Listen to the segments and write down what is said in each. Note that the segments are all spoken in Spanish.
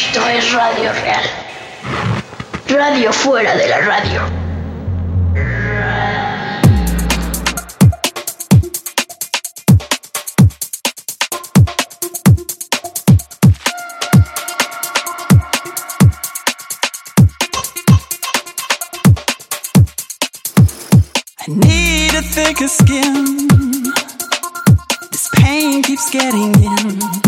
Esto es Radio Real. Radio fuera de la radio. I need a thicker skin. This pain keeps getting in.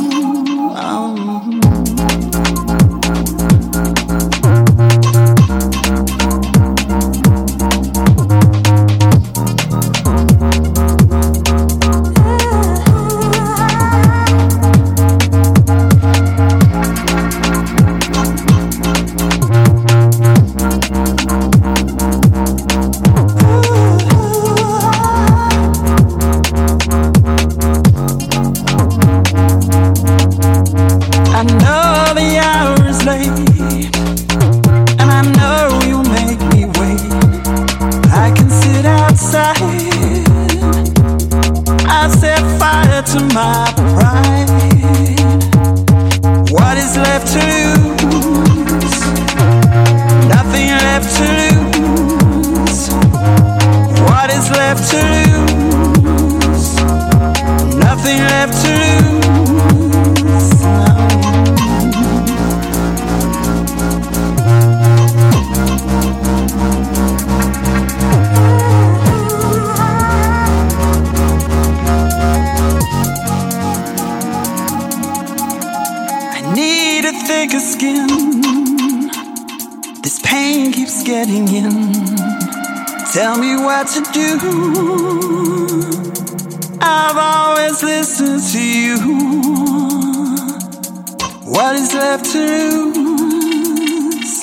Lose?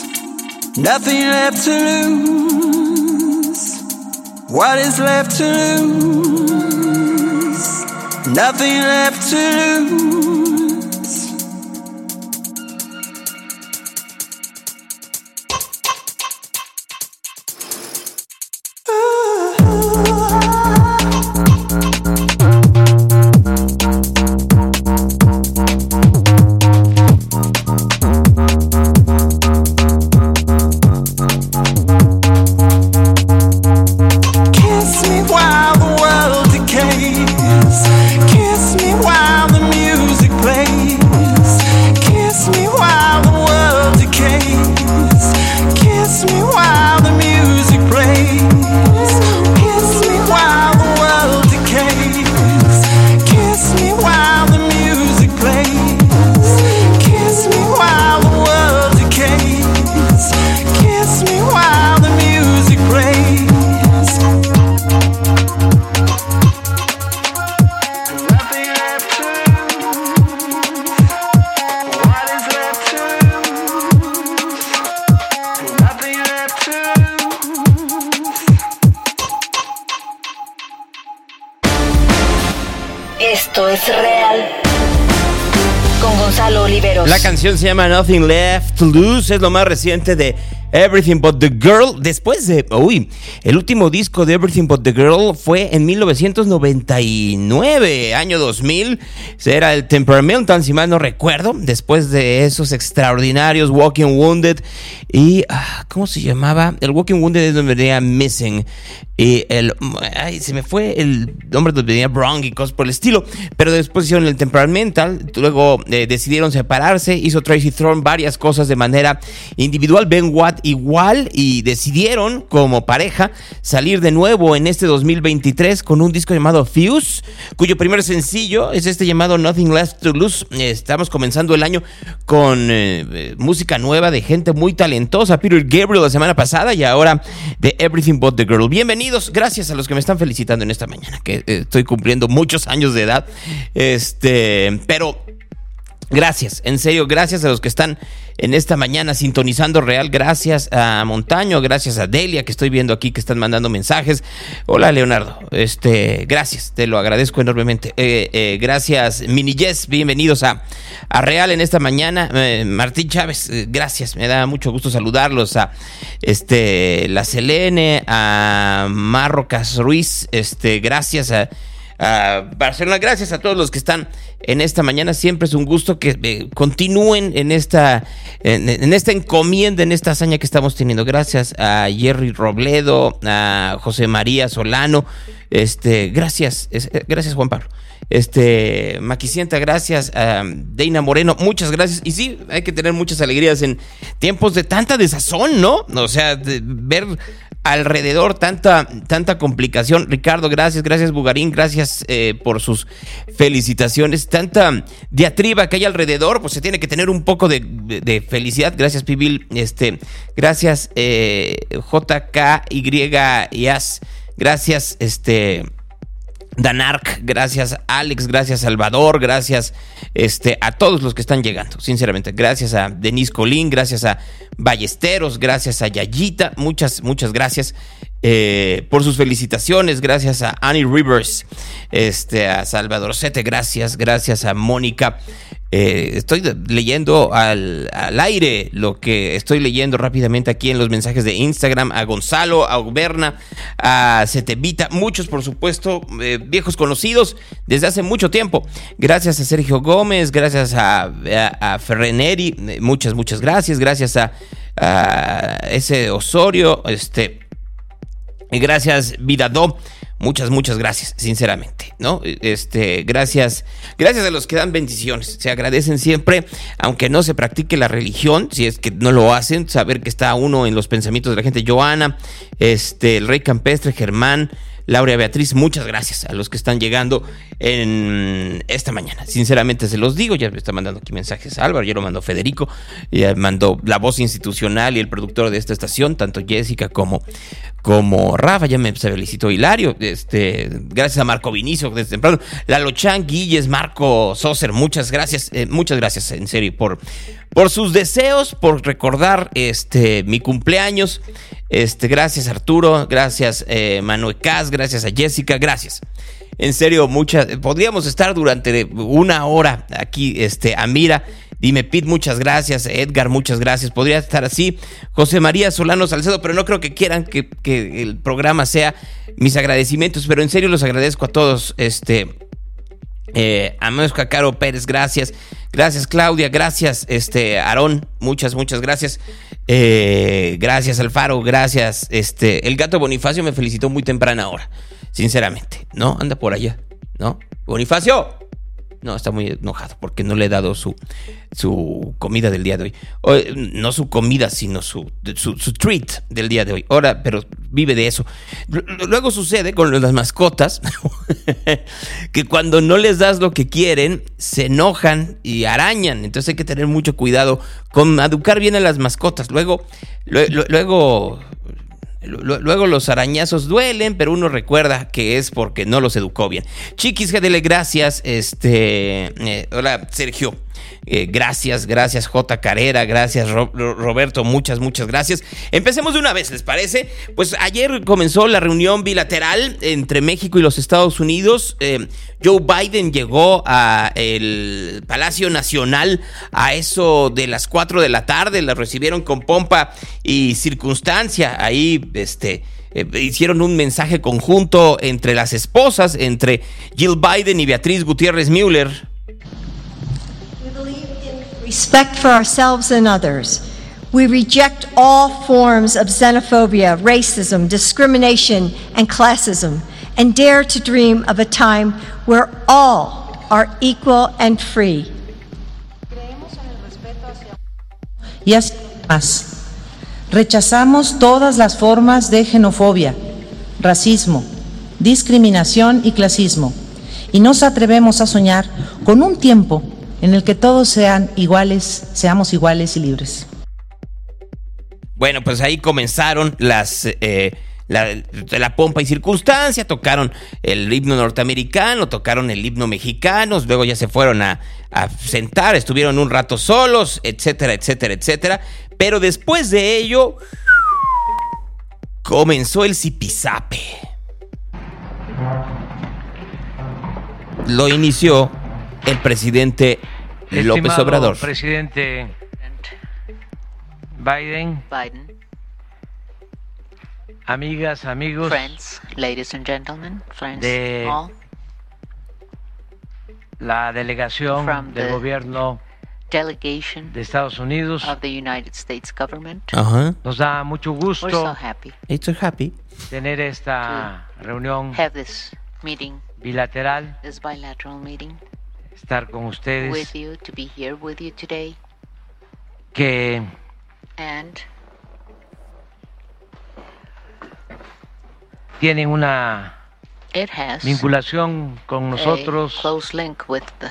Nothing left to lose. What is left to lose? Nothing left to lose. Se llama Nothing Left to Lose, es lo más reciente de Everything But the Girl. Después de, uy, el último disco de Everything But the Girl fue en 1999, año 2000. Era el Temperamental, si mal no recuerdo. Después de esos extraordinarios Walking Wounded y, ah, ¿cómo se llamaba? El Walking Wounded es donde venía Missing. Y el, ay, se me fue el nombre donde venía Wrong y cosas por el estilo. Pero después hicieron el Temperamental. Luego eh, decidieron separarse. Hizo Tracy Thorn varias cosas de manera individual. Ben Watt igual. Y decidieron, como pareja, salir de nuevo en este 2023 con un disco llamado Fuse. Cuyo primer sencillo es este llamado Nothing Left to Lose. Estamos comenzando el año con eh, eh, música nueva de gente muy talentosa. Peter Gabriel la semana pasada y ahora de Everything But the Girl. Gracias a los que me están felicitando en esta mañana, que eh, estoy cumpliendo muchos años de edad. Este, pero Gracias, en serio, gracias a los que están en esta mañana sintonizando Real. Gracias a Montaño, gracias a Delia que estoy viendo aquí que están mandando mensajes. Hola Leonardo, este, gracias, te lo agradezco enormemente. Eh, eh, gracias Mini Jess, bienvenidos a, a Real en esta mañana. Eh, Martín Chávez, gracias, me da mucho gusto saludarlos a este, la Selene, a Marrocas Ruiz, este, gracias a Barcelona. Gracias a todos los que están en esta mañana. Siempre es un gusto que eh, continúen en esta, en, esta encomienda, en esta hazaña que estamos teniendo. Gracias a Jerry Robledo, a José María Solano. Este, gracias, eh, gracias Juan Pablo. Este, Maquicienta, gracias. Deina Moreno, muchas gracias. Y sí, hay que tener muchas alegrías en tiempos de tanta desazón, ¿no? O sea, de ver alrededor tanta, tanta complicación. Ricardo, gracias, gracias Bugarín, gracias eh, por sus felicitaciones. Tanta diatriba que hay alrededor, pues se tiene que tener un poco de, felicidad. Gracias, Pibil. Este, gracias, eh, JKY Yas. Gracias, este. Danark, gracias Alex, gracias Salvador, gracias este, a todos los que están llegando, sinceramente. Gracias a Denise Colín, gracias a Ballesteros, gracias a Yayita, muchas, muchas gracias eh, por sus felicitaciones, gracias a Annie Rivers, este, a Salvador Sete, gracias, gracias a Mónica. Eh, estoy leyendo al, aire lo que estoy leyendo rápidamente aquí en los mensajes de Instagram a Gonzalo, a Uberna, a Cetevita, muchos por supuesto, eh, viejos conocidos desde hace mucho tiempo. Gracias a Sergio Gómez, gracias a, a, Ferreneri, muchas, muchas gracias, gracias a, a ese Osorio, este, gracias Vidadó. Muchas, muchas gracias, sinceramente, ¿no? Este, gracias, gracias a los que dan bendiciones. Se agradecen siempre, aunque no se practique la religión, si es que no lo hacen, saber que está uno en los pensamientos de la gente. Joana, este, el rey campestre, Germán, Laura Beatriz, muchas gracias a los que están llegando en esta mañana. Sinceramente se los digo, ya me está mandando aquí mensajes Álvaro, ya lo mandó Federico, ya mandó la voz institucional y el productor de esta estación, tanto Jessica como, como Rafa, ya me felicitó Hilario, este, gracias a Marco Vinicio desde temprano, Lalo Chan, Guilles, Marco Soser, muchas gracias, eh, muchas gracias en serio por, por sus deseos, por recordar este mi cumpleaños. Este, gracias Arturo, gracias eh, Manuel Cas, gracias a Jessica, gracias. En serio, muchas, podríamos estar durante una hora aquí, este, Amira, dime Pete, muchas gracias, Edgar, muchas gracias, podría estar así, José María Solano Salcedo, pero no creo que quieran que, que el programa sea mis agradecimientos, pero en serio los agradezco a todos, este, eh, a Caro Pérez, gracias. Gracias, Claudia. Gracias, este, Aarón. Muchas, muchas gracias. Eh, gracias, Alfaro. Gracias. Este, el gato Bonifacio me felicitó muy temprana hora. Sinceramente. ¿No? Anda por allá. ¿No? Bonifacio. No, está muy enojado porque no le he dado su, su comida del día de hoy. no su comida, sino su, su, treat del día de hoy. Ahora, pero vive de eso. Luego sucede con las mascotas que cuando no les das lo que quieren, se enojan y arañan. Entonces hay que tener mucho cuidado con educar bien a las mascotas. Luego, luego Luego los arañazos duelen, pero uno recuerda que es porque no los educó bien. Chiquis, GDL, gracias. Este, eh, hola, Sergio. Eh, gracias, gracias J. Carrera, gracias Roberto, muchas, muchas gracias. Empecemos de una vez, ¿les parece? Pues ayer comenzó la reunión bilateral entre México y los Estados Unidos. Eh, Joe Biden llegó a el Palacio Nacional a eso de las 4 de la tarde, la recibieron con pompa y circunstancia. Ahí, este... Eh, hicieron un mensaje conjunto entre las esposas, entre Jill Biden y Beatriz Gutiérrez Müller. Respect for ourselves and others. We reject all forms of xenophobia, racism, discrimination, and classism, and dare to dream of a time where all are equal and free. Y más. Rechazamos todas las formas de xenofobia, racismo, discriminación y clasismo, y nos atrevemos a soñar con un tiempo en el que todos sean iguales, seamos iguales y libres. Bueno, pues ahí comenzaron las, eh, la, la pompa y circunstancia, tocaron el himno norteamericano, tocaron el himno mexicano, luego ya se fueron a, a sentar, estuvieron un rato solos, etcétera, etcétera, etcétera. Pero después de ello, comenzó el zipizape. Lo inició el presidente López Estimado Obrador. Presidente Biden, Biden, amigas, amigos friends, ladies and gentlemen, friends, De- all, la delegación From del the- gobierno delegation de Estados Unidos. of the United States government. Ajá. Nos da mucho We're so gusto happy It's so happy. tener esta reunión have this meeting, bilateral, this bilateral meeting estar con with ustedes, you, to be here with you today, que and tienen una it has vinculación con a nosotros close link with the,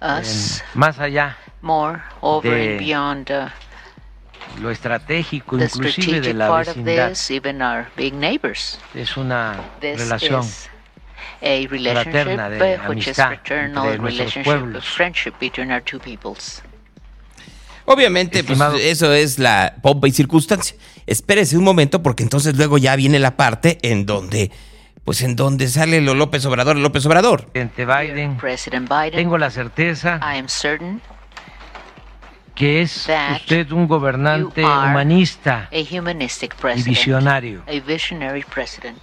us en- más allá more over de and beyond uh, lo estratégico, the inclusive de la vecindad. this, even our big neighbors. Es una This relación a relationship fraterna de which is fraternal relationship of friendship between our two peoples. Obviamente, pues, Estimado- eso es la pompa y circunstancia. Espérese un momento porque entonces luego ya viene la parte en donde, pues en donde sale lo López Obrador, López Obrador. presidente Biden. President Biden, Tengo la certeza I am certain que es that usted un gobernante you are humanista a humanistic y visionario a visionary president,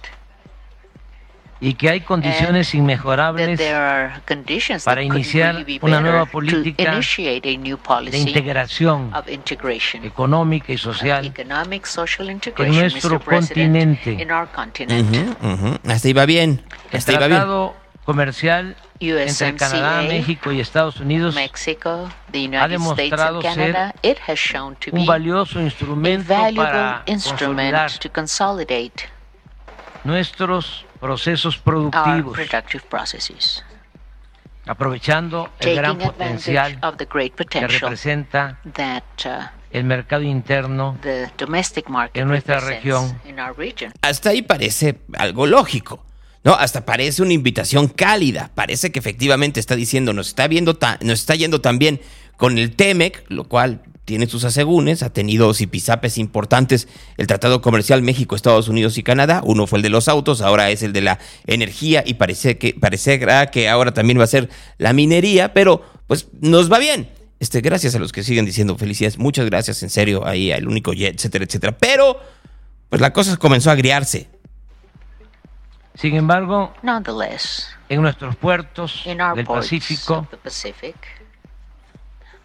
y que hay condiciones inmejorables there are conditions para iniciar una nueva política initiate a new de policy integración of integration, económica y social economic, social integration, nuestro continente. in our continent. Ujú, ujú. Hasta iba bien. el iba bien. tratado comercial entre USMCA, Canadá, México y Estados Unidos Mexico, the United States demostrado and Canada, it has shown to be un valioso a instrumento valuable para instrument consolidar to consolidate nuestros procesos productivos, productive processes, aprovechando el gran taking advantage potencial of the great que potential representa that uh, el mercado interno the domestic market En nuestra región. in our region. Hasta ahí parece algo lógico. No, hasta parece una invitación cálida. Parece que efectivamente está diciendo, nos está viendo ta- nos está yendo también con el TEMEC, lo cual tiene sus asegúnes, ha tenido zipizapes importantes el Tratado Comercial México, Estados Unidos y Canadá. Uno fue el de los autos, ahora es el de la energía y parece que parecerá que ahora también va a ser la minería, pero pues nos va bien. Este, gracias a los que siguen diciendo felicidades, muchas gracias, en serio, ahí al único jet, etcétera, etcétera. Pero pues la cosa comenzó a agriarse. Sin embargo, Nonetheless, en nuestros puertos del Pacífico Pacific,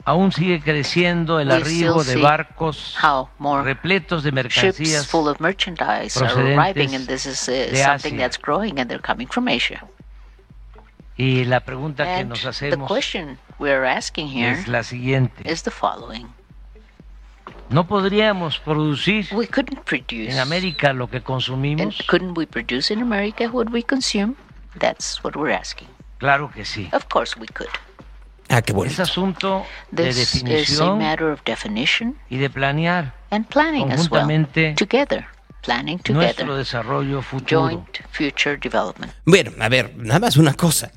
aún sigue creciendo el arribo de barcos repletos de ships mercancías full of merchandise are procedentes arriving, and this is de something Asia. that's growing, and they're coming from Asia. y la pregunta que nos hacemos es la siguiente. is the following: ¿No podríamos producir We couldn't produce en América lo que consumimos? couldn't we produce in America what we consume? That's what we're asking. Claro que sí. Of course we could. Ah, qué Es bonito. asunto de This is a definición matter of definition y de planear and planning as well. Conjuntamente, Together. Planning nuestro together. desarrollo futuro. Joint future development. Bueno, a ver, nada más una cosa,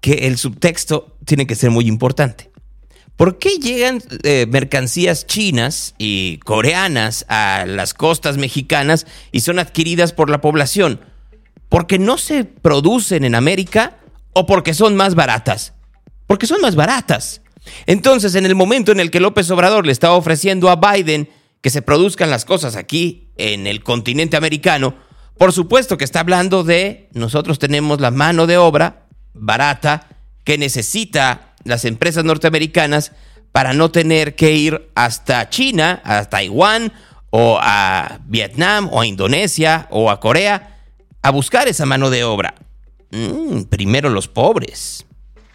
que el subtexto tiene que ser muy importante. ¿Por qué llegan eh, mercancías chinas y coreanas a las costas mexicanas y son adquiridas por la población? ¿Porque no se producen en América o porque son más baratas? Porque son más baratas. Entonces, en el momento en el que López Obrador le está ofreciendo a Biden que se produzcan las cosas aquí en el continente americano, por supuesto que está hablando de nosotros tenemos la mano de obra barata que necesita las empresas norteamericanas para no tener que ir hasta China, a Taiwán o a Vietnam o a Indonesia o a Corea a buscar esa mano de obra. Mm, primero los pobres.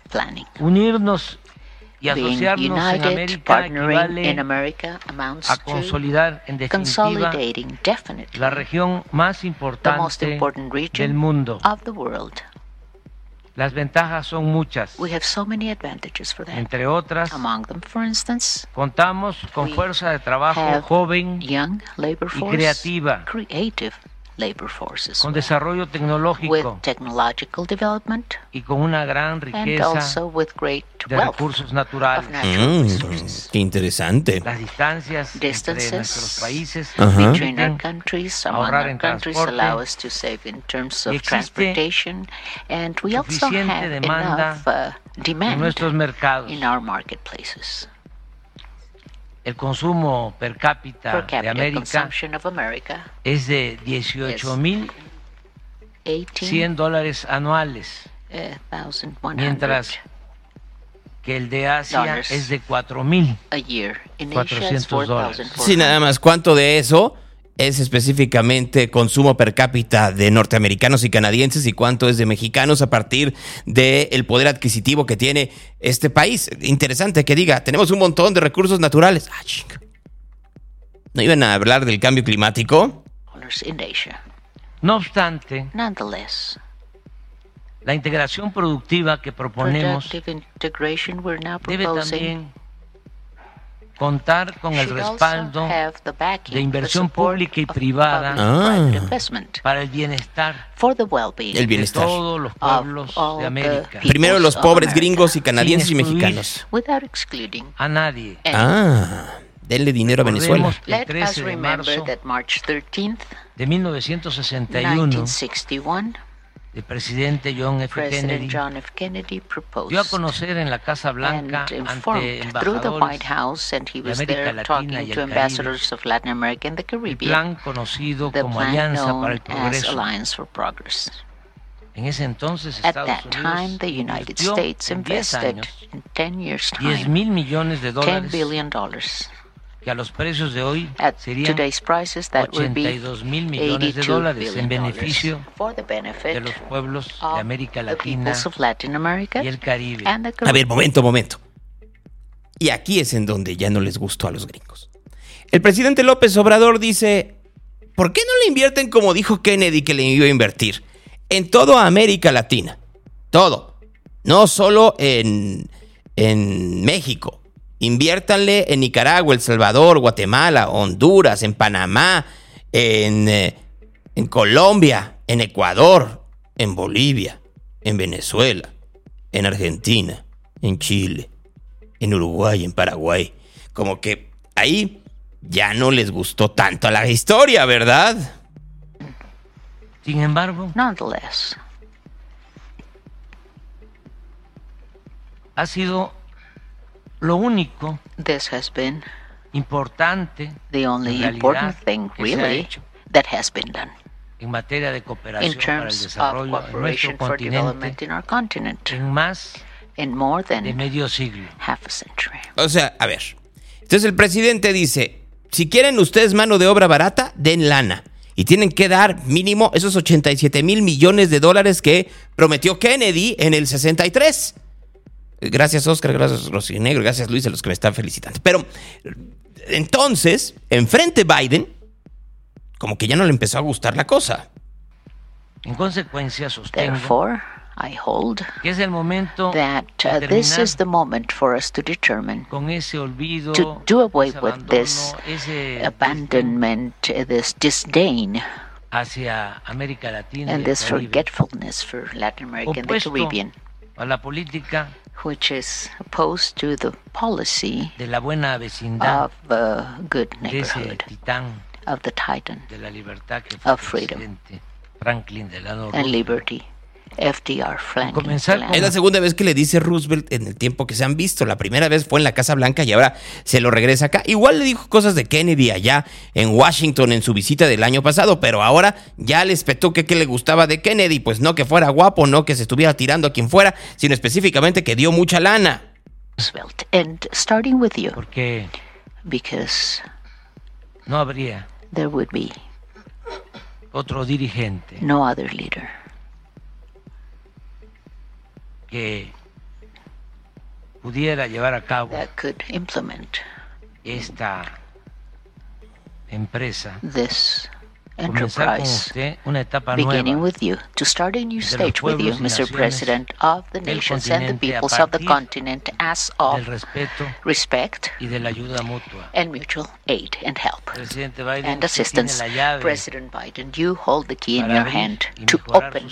Planning. Unirnos y asociarnos en América equivale in America amounts a consolidar en definitiva la región más the most importante important del mundo. of the world. Las ventajas son muchas. We have so many advantages for that. Entre otras, Among them, for instance, contamos con We fuerza de trabajo have joven young labor y force, creativa. creative labor forces con well, desarrollo with technological development y con una gran and also with great de wealth recursos of naturales. natural Mm, resources. qué interesante. Las distancias entre Distances nuestros países Ajá. between our countries, among ahorrar our countries, allow us to save in terms of transportation, and we also have enough uh, demand nuestros in our marketplaces. El consumo per cápita Per de América consumption of America, es de 18.100 18 dólares anuales, uh, thousand one mientras que el de Asia es de 4.000. a year. In Asia, it's 400 dólares. 4,400. Sí, nada más. ¿Cuánto de eso es específicamente consumo per cápita de norteamericanos y canadienses y cuánto es de mexicanos a partir del poder adquisitivo que tiene este país? Interesante que diga, tenemos un montón de recursos naturales. Ah. ¿No iban a hablar del cambio climático? No obstante, la integración productiva que proponemos debe también contar con el respaldo de inversión pública y privada Ah. para el bienestar El de bienestar. todos los pueblos de América. Primero los pobres gringos y canadienses y mexicanos. without excluding A nadie. Ah, denle dinero a Venezuela. El Let us 13 de remember marzo that March 13th, de 1961, 1961, el presidente John F. President Kennedy John F. Kennedy proposed dio a conocer en la Casa Blanca ante embajadores House, de América Latina y el Caribe, ambassadors of Latin America and the el Caribbean, plan conocido como Alianza para el Progreso. Alliance for Progress. En ese entonces At Estados that Unidos time, the United invirtió States en 10 invested años in 10 years' 10 time mil millones de 10 dólares billion dollars. Que a los precios de hoy serían today's prices, that would be 82 mil millones de 82 dólares en beneficio dollars for the benefit de los pueblos de of América the Latina peoples of Latin America y el Caribe. and the A ver, momento, momento. Y aquí es en donde ya no les gustó a los gringos. El presidente López Obrador dice, ¿por qué no le invierten como dijo Kennedy que le iba a invertir? En toda América Latina. Todo. No solo en, en México. Inviértanle en Nicaragua, El Salvador, Guatemala, Honduras, en Panamá, en, eh, en Colombia, en Ecuador, en Bolivia, en Venezuela, en Argentina, en Chile, en Uruguay, en Paraguay. Como que ahí ya no les gustó tanto la historia, ¿verdad? Sin embargo, Nonetheless, ha sido lo único this has been importante the only important thing, que se ha really, hecho that has been done en materia de in cooperación para el terms of desarrollo en nuestro cooperation for development continente in our continent en más in more de than medio siglo. half a century. O sea, a ver. Entonces el presidente dice, si quieren ustedes mano de obra barata, den lana. Y tienen que dar mínimo esos 87 mil millones de dólares que prometió Kennedy en el 63. Gracias Oscar, gracias Rosinegro, gracias Luis a los que me están felicitando. Pero entonces, enfrente Biden, como que ya no le empezó a gustar la cosa. En consecuencia, sostengo Therefore, I hold que es el momento that uh, this is the moment for us to determine con ese olvido, to do away ese with this ese abandonment, uh, this disdain, hacia América Latina y and this forgetfulness for Latin America and the Caribbean, a la política which is opposed to the policy de la buena vecindad of uh, good de ese neighborhood, titán of the titan de la libertad que fue of el freedom presidente Franklin Delano and Roosevelt. liberty. FDR Franklin comenzar. Es la segunda vez que le dice Roosevelt en el tiempo que se han visto. La primera vez fue en la Casa Blanca y ahora se lo regresa acá. Igual le dijo cosas de Kennedy allá en Washington en su visita del año pasado, pero ahora ya le espetó que qué le gustaba de Kennedy. Pues no que fuera guapo, no que se estuviera tirando a quien fuera, sino específicamente que dio mucha lana. Roosevelt. And starting with you, porque because no habría there would be otro dirigente no other leader que pudiera llevar a cabo that could implement esta empresa this comenzar con enterprise. usted una etapa Beginning nueva with you, to start a new stage with you, Mr. President, of the nations and the peoples of the continent as del of respeto respect y de la ayuda mutua. and mutual aid and help. Biden, and assistance. President Biden, you hold the key in your hand to open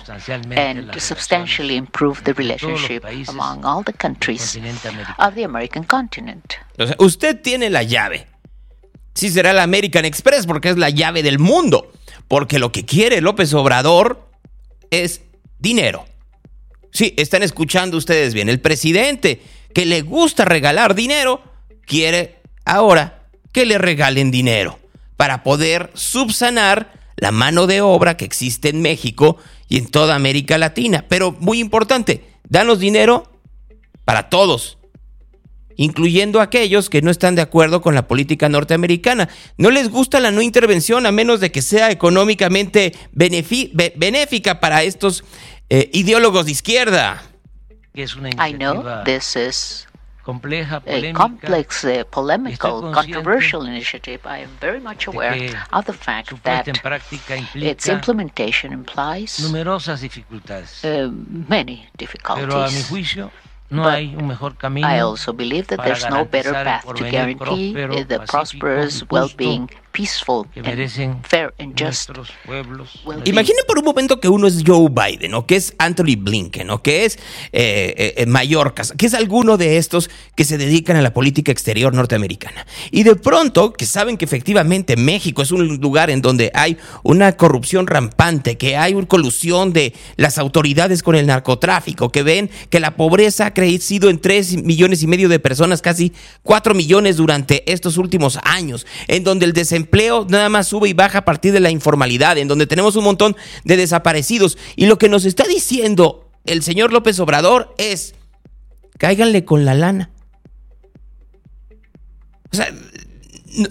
and las substantially improve the entre todos los relationship among all the countries of the American continent. O sea, usted tiene la llave. Sí será la American Express porque es la llave del mundo. Porque lo que quiere López Obrador es dinero. Sí, están escuchando ustedes bien. El presidente que le gusta regalar dinero quiere ahora que le regalen dinero para poder subsanar la mano de obra que existe en México y en toda América Latina. Pero muy importante, danos dinero para todos incluyendo aquellos que no están de acuerdo con la política norteamericana. No les gusta la no intervención a menos de que sea económicamente benéfica para estos eh, ideólogos de izquierda. es una I know iniciativa this is compleja, a polémica, complex, uh, polemical, controversial initiative. I am very much aware of the fact that its implementation implies numerosas dificultades. uh, many Pero a mi difficulties. juicio no But hay un mejor camino I also believe that there's no better path to guarantee the prosperous, well-being, peaceful, que and merecen fair and just nuestros pueblos. Imaginen por un momento que uno es Joe Biden, o que es Anthony Blinken, o que es eh, eh, eh, Mallorca, que es alguno de estos que se dedican a la política exterior norteamericana. Y de pronto, que saben que efectivamente México es un lugar en donde hay una corrupción rampante, que hay una colusión de las autoridades con el narcotráfico, que ven que la pobreza ha crecido en 3 millones y medio de personas, casi 4 millones durante estos últimos años, en donde el desempleo nada más sube y baja a partir de la informalidad, en donde tenemos un montón de desaparecidos. Y lo que nos está diciendo el señor López Obrador es, cáiganle con la lana. O sea,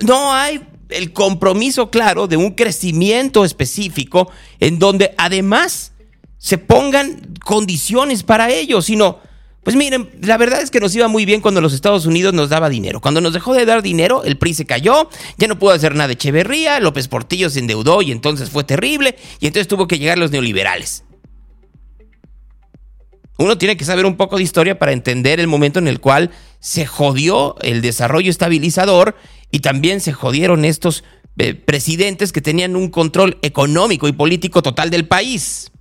no hay el compromiso claro de un crecimiento específico en donde además se pongan condiciones para ello, sino, pues miren, la verdad es que nos iba muy bien cuando los Estados Unidos nos daba dinero. Cuando nos dejó de dar dinero, el PRI se cayó, ya no pudo hacer nada de Echeverría, López Portillo se endeudó y entonces fue terrible, y entonces tuvo que llegar los neoliberales. Uno tiene que saber un poco de historia para entender el momento en el cual se jodió el desarrollo estabilizador y también se jodieron estos eh, presidentes que tenían un control económico y político total del país.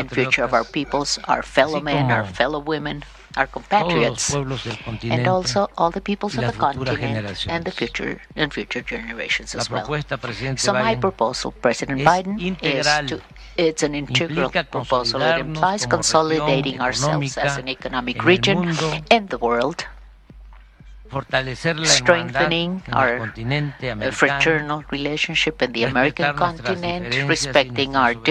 And future of our peoples, our fellow men, our fellow women, our compatriots, and also all the peoples of the continent and the future and future generations as well. propuesta, presidente So my proposal, President Biden, is to it's an integral proposal. It implies consolidating ourselves as an economic region mundo, in the world, fortalecer la strengthening hermandad en el our continente a americano, fraternal relationship in the American respetar nuestras continent, diferencias y respecting nuestras our soberanías,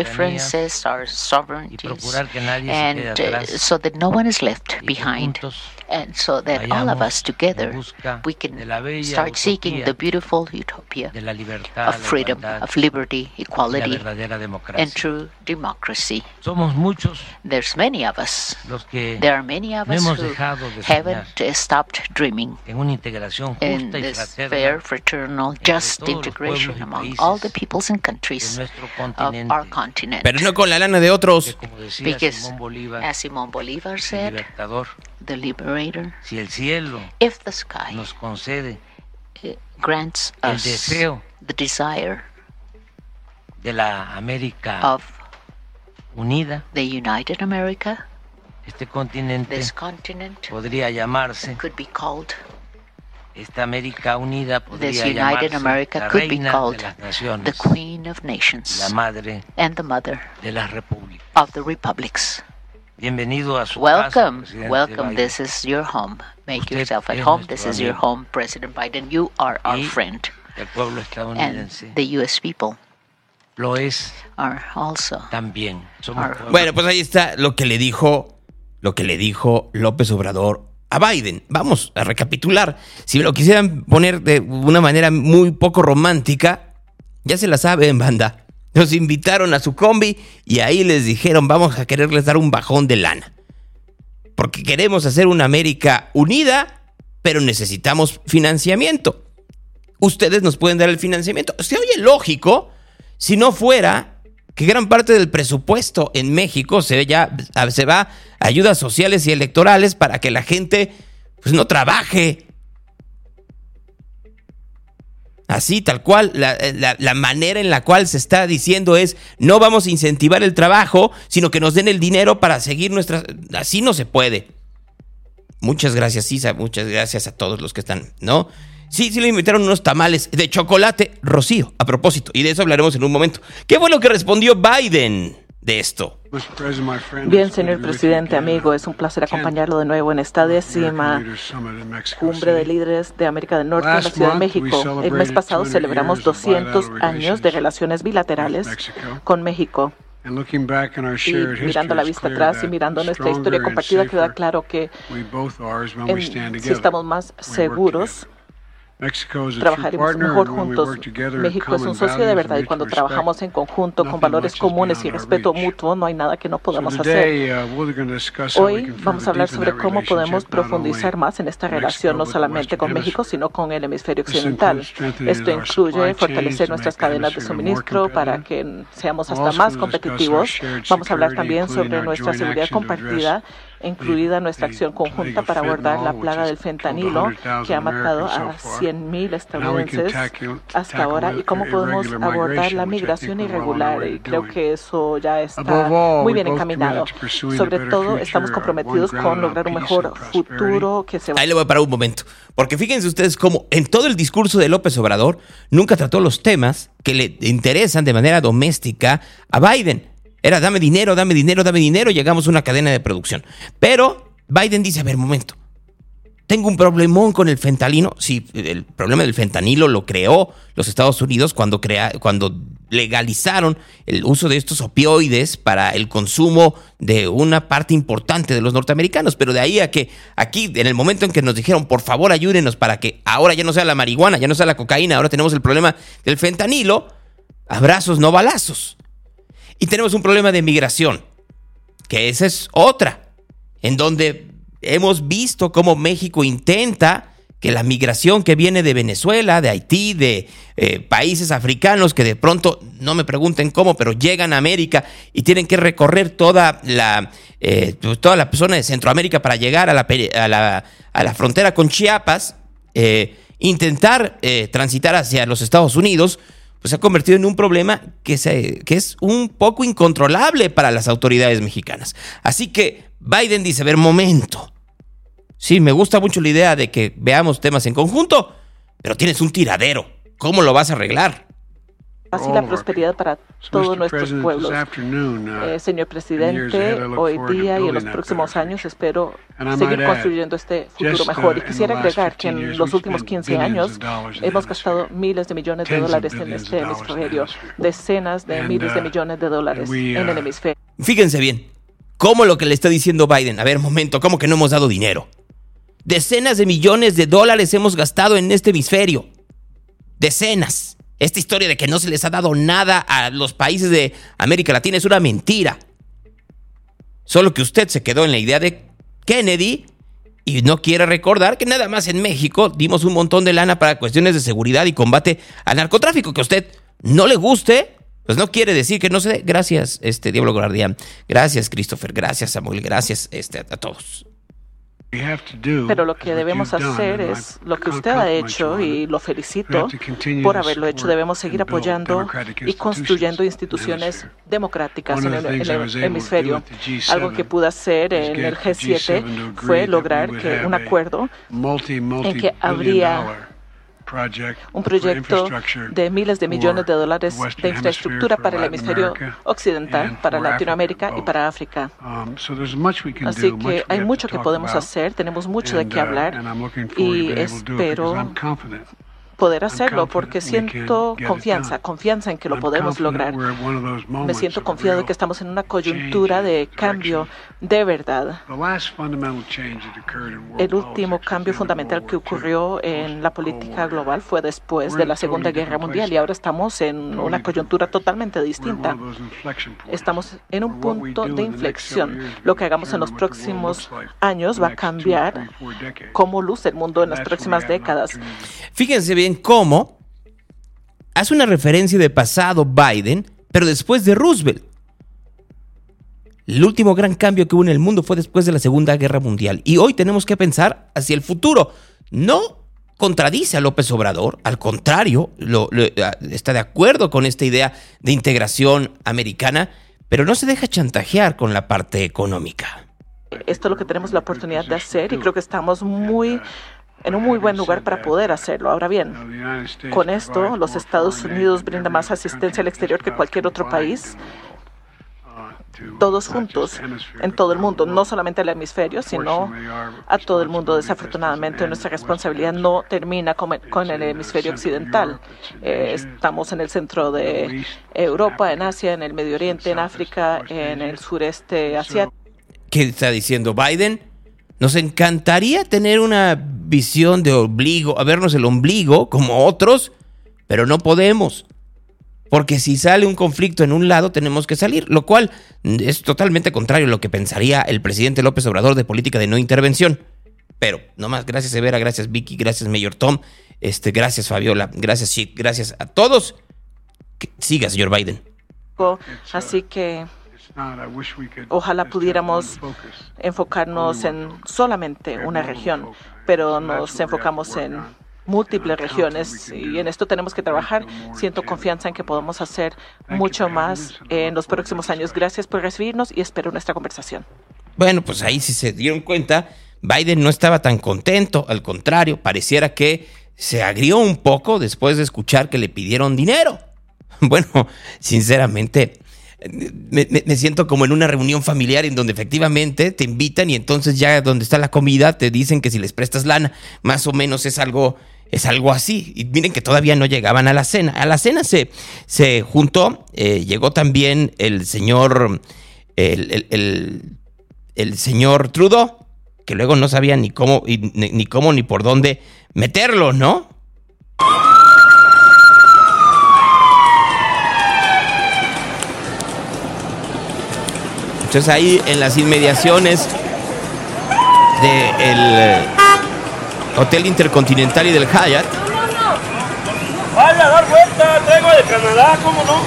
differences, our y sovereignties, procurar que nadie se and quede uh, atrás so that no one is left y que behind. juntos And so that all of vayamos us together, en busca we de can la bella start seeking utopía the beautiful utopia de la libertad, of la freedom, igualdad of liberty, y la equality, verdadera democracia. and true democracy. Somos muchos There's many of us. los que There are many of no us hemos who dejado de soñar haven't uh, stopped dreaming en una integración in justa y fraterna fair, fraternal, just todos los integration pueblos y among all the peoples and de countries nuestro of continente. our continent. Pero no con la lana de otros. como decía Because, Simón Bolívar, as el said, libertador, the liberator, si el cielo if the sky nos concede uh, grants el us deseo the desire de la América of unida, the United America, este continente this continent podría llamarse, could be called, esta América unida this podría United llamarse America la could be reina called de las the naciones, Queen of Nations la madre and the Mother de las repúblicas. of the republics. Bienvenido a su casa, Welcome, presidente welcome. Biden. This is your home. Make Usted yourself at home. This is your amigo. home, President Biden. You are our Y friend, El pueblo and estadounidense the U.S. people lo es are also. también. Somos Ar- pueblo. Bueno, pues ahí está lo que le dijo, lo que le dijo López Obrador a Biden. Vamos a recapitular. Si lo quisieran poner de una manera muy poco romántica, ya se la saben, banda. Nos invitaron a su combi y ahí les dijeron, vamos a quererles dar un bajón de lana. Porque queremos hacer una América unida, pero necesitamos financiamiento. Ustedes nos pueden dar el financiamiento. Se oye lógico, si no fuera que gran parte del presupuesto en México se, ya, se va a ayudas sociales y electorales para que la gente pues, no trabaje. Así, tal cual, la, la, la, manera en la cual se está diciendo es, no vamos a incentivar el trabajo, sino que nos den el dinero para seguir nuestras... Así no se puede. Muchas gracias, Isa, muchas gracias a todos los que están, ¿no? Sí, sí le invitaron unos tamales de chocolate rocío, a propósito, y de eso hablaremos en un momento. ¿Qué fue lo que respondió Biden de esto? Bien, señor presidente, amigo, es un placer acompañarlo de nuevo en esta décima cumbre de líderes de América del Norte en la Ciudad de México. El mes pasado celebramos 200 años de relaciones bilaterales con México. Y mirando la vista atrás y mirando nuestra historia compartida, queda claro que en, si estamos más seguros trabajaremos mejor juntos. México es un socio de verdad y cuando trabajamos en conjunto con valores comunes y respeto mutuo, no hay nada que no podamos hacer. Uh, Hoy vamos a hablar sobre cómo podemos profundizar más en esta relación, no solamente con México, sino con el hemisferio occidental. Esto incluye fortalecer nuestras cadenas de suministro para que seamos hasta más competitivos. Vamos a hablar también sobre nuestra seguridad compartida incluida nuestra acción conjunta para abordar la plaga del fentanilo que ha matado a 100.000 estadounidenses hasta ahora y cómo podemos abordar la migración irregular. Y creo que eso ya está muy bien encaminado. Sobre todo, estamos comprometidos con lograr un mejor futuro que se va. Ahí le voy a parar un momento. Porque fíjense ustedes cómo en todo el discurso de López Obrador nunca trató los temas que le interesan de manera doméstica a Biden. Era dame dinero, dame dinero, dame dinero, llegamos a una cadena de producción. Pero Biden dice, a ver, momento, tengo un problemón con el fentanilo. Sí, el problema del fentanilo lo creó los Estados Unidos cuando, crea, cuando legalizaron el uso de estos opioides para el consumo de una parte importante de los norteamericanos. Pero de ahí a que aquí, en el momento en que nos dijeron, por favor, ayúdenos para que ahora ya no sea la marihuana, ya no sea la cocaína, ahora tenemos el problema del fentanilo, abrazos, no balazos. Y tenemos un problema de migración, que esa es otra, en donde hemos visto cómo México intenta que la migración que viene de Venezuela, de Haití, de eh, países africanos que de pronto, no me pregunten cómo, pero llegan a América y tienen que recorrer toda la, eh, toda la zona de Centroamérica para llegar a la, a la, frontera con Chiapas, eh, intentar transitar hacia los Estados Unidos, pues se ha convertido en un problema que, se, que es un poco incontrolable para las autoridades mexicanas. Así que Biden dice, a ver, momento. Sí, me gusta mucho la idea de que veamos temas en conjunto, pero tienes un tiradero. ¿Cómo lo vas a arreglar? Así la prosperidad para todos nuestros pueblos. Uh, eh, señor presidente, hoy día y en los próximos años espero seguir construyendo este futuro mejor. Y quisiera agregar que en los últimos 15 años hemos gastado miles de millones de dólares en este hemisferio, decenas de miles de uh, millones de dólares en el uh, hemisferio. Fíjense bien, ¿cómo lo que le está diciendo Biden? A ver, momento, ¿cómo que no hemos dado dinero? Decenas de millones de dólares hemos gastado en este hemisferio. Decenas. Esta historia de que no se les ha dado nada a los países de América Latina es una mentira. Solo que usted se quedó en la idea de Kennedy y no quiere recordar que nada más en México dimos un montón de lana para cuestiones de seguridad y combate al narcotráfico. Que a usted no le guste, pues no quiere decir que no se dé. Gracias, este Diablo Guardián. Gracias, Christopher. Gracias, Samuel. Gracias este, a todos. Pero lo que debemos hacer es lo que usted ha hecho y lo felicito por haberlo hecho. Debemos seguir apoyando y construyendo instituciones democráticas en el, hemisferio. Algo que pude hacer en el G7 fue lograr que un acuerdo en que habría un proyecto de miles de millones de dólares de infraestructura para el hemisferio occidental, para Latinoamérica y para África. Um, Así que hay mucho que podemos hacer, tenemos mucho de qué uh, hablar y espero poder hacerlo porque siento confianza, confianza en que lo podemos lograr. Me siento confiado de que estamos en una coyuntura de cambio de verdad. El último cambio fundamental que ocurrió en la política global fue después de la Segunda Guerra Mundial y ahora estamos en una coyuntura totalmente distinta. Estamos en un punto de inflexión. Lo que hagamos en los próximos años va a cambiar cómo luce el mundo en las próximas décadas. Fíjense bien cómo hace una referencia de pasado Biden, pero después de Roosevelt. El último gran cambio que hubo en el mundo fue después de la Segunda Guerra Mundial. Y hoy tenemos que pensar hacia el futuro. No contradice a López Obrador, al contrario, está de acuerdo con esta idea de integración americana, pero no se deja chantajear con la parte económica. Esto es lo que tenemos la oportunidad de hacer y creo que estamos muy en un muy buen lugar para poder hacerlo. Ahora bien, con esto los Estados Unidos brindan más asistencia al exterior que cualquier otro país todos juntos en todo el mundo, no solamente al hemisferio, sino a todo el mundo. Desafortunadamente, nuestra responsabilidad no termina con el hemisferio occidental. Eh, estamos en el centro de Europa, en Asia, en el Medio Oriente, en África, en el sureste asiático. ¿Qué está diciendo Biden? Nos encantaría tener una visión de ombligo, a vernos el ombligo como otros, pero no podemos. Porque si sale un conflicto en un lado, tenemos que salir, lo cual es totalmente contrario a lo que pensaría el presidente López Obrador de política de no intervención. Pero, nomás, gracias Evera, gracias Vicky, gracias Mayor Tom, este, gracias Fabiola, gracias Chic, gracias a todos. siga, señor Biden. Así que ojalá pudiéramos enfocarnos en solamente una región, pero nos enfocamos en múltiples regiones y en esto tenemos que trabajar. Siento confianza en que podemos hacer mucho más en los próximos años. Gracias por recibirnos y espero nuestra conversación. Bueno, pues ahí si se dieron cuenta, Biden no estaba tan contento, al contrario, pareciera que se agrió un poco después de escuchar que le pidieron dinero. Bueno, sinceramente, me, siento como en una reunión familiar en donde efectivamente te invitan y entonces ya donde está la comida te dicen que si les prestas lana, más o menos es algo es algo así. Y miren que todavía no llegaban a la cena. A la cena se, se juntó, eh, llegó también el señor, el, señor Trudeau, que luego no sabía ni cómo, ni, cómo ni por dónde meterlo, ¿no? Entonces ahí en las inmediaciones del Hotel Intercontinental y del Hyatt. No, no, no. Vaya a dar vuelta, traigo de Canadá, ¿cómo no?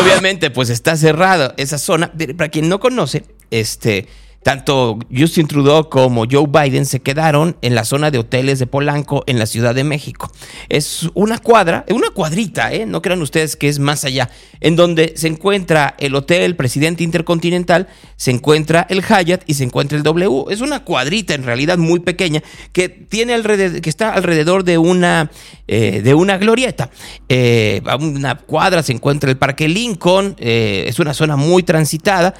Obviamente, pues está cerrado esa zona. Para quien no conoce, este, tanto Justin Trudeau como Joe Biden se quedaron en la zona de hoteles de Polanco en la Ciudad de México. Es una cuadra, una cuadrita, ¿eh? no crean ustedes que es más allá, en donde se encuentra el Hotel Presidente Intercontinental, se encuentra el Hyatt y se encuentra el W. Es una cuadrita en realidad muy pequeña que, tiene alrededor, que está alrededor de una, eh, de una glorieta. Eh, una cuadra se encuentra el Parque Lincoln, es una zona muy transitada.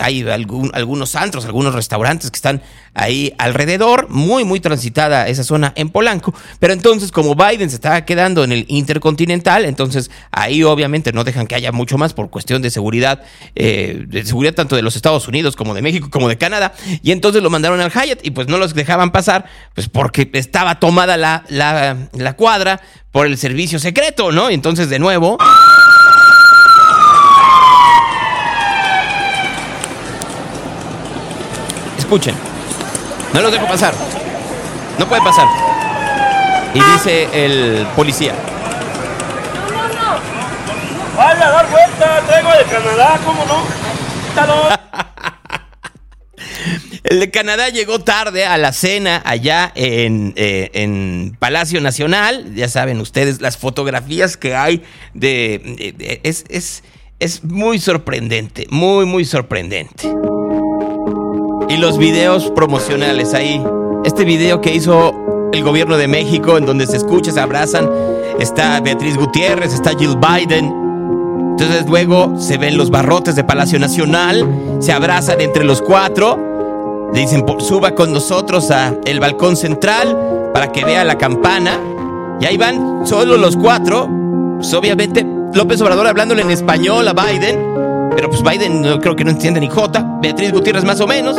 Hay algún, algunos antros, algunos restaurantes que están ahí alrededor, muy, muy transitada esa zona en Polanco. Pero entonces, como Biden se estaba quedando en el Intercontinental, entonces ahí obviamente no dejan que haya mucho más por cuestión de seguridad, eh, de seguridad tanto de los Estados Unidos como de México como de Canadá. Y entonces lo mandaron al Hyatt y pues no los dejaban pasar, pues porque estaba tomada la, la, la cuadra por el servicio secreto, ¿no? Entonces, de nuevo. Escuchen. No los dejo pasar. No puede pasar. Y dice el policía. No, no, no. Vaya a dar vuelta. Traigo de Canadá, ¿cómo no? El de Canadá llegó tarde a la cena allá en, eh, en, Palacio Nacional. Ya saben ustedes las fotografías que hay de... es, es, es muy sorprendente, muy, muy sorprendente y los videos promocionales ahí. Este video que hizo el gobierno de México, en donde se escucha, se abrazan, está Beatriz Gutiérrez, está Jill Biden. Entonces luego se ven los barrotes de Palacio Nacional, se abrazan entre los cuatro, le dicen suba con nosotros a el balcón central para que vea la campana. Y ahí van solo los cuatro. Pues obviamente López Obrador hablándole en español a Biden pero pues Biden no, creo que no entiende ni J. Beatriz Gutiérrez más o menos.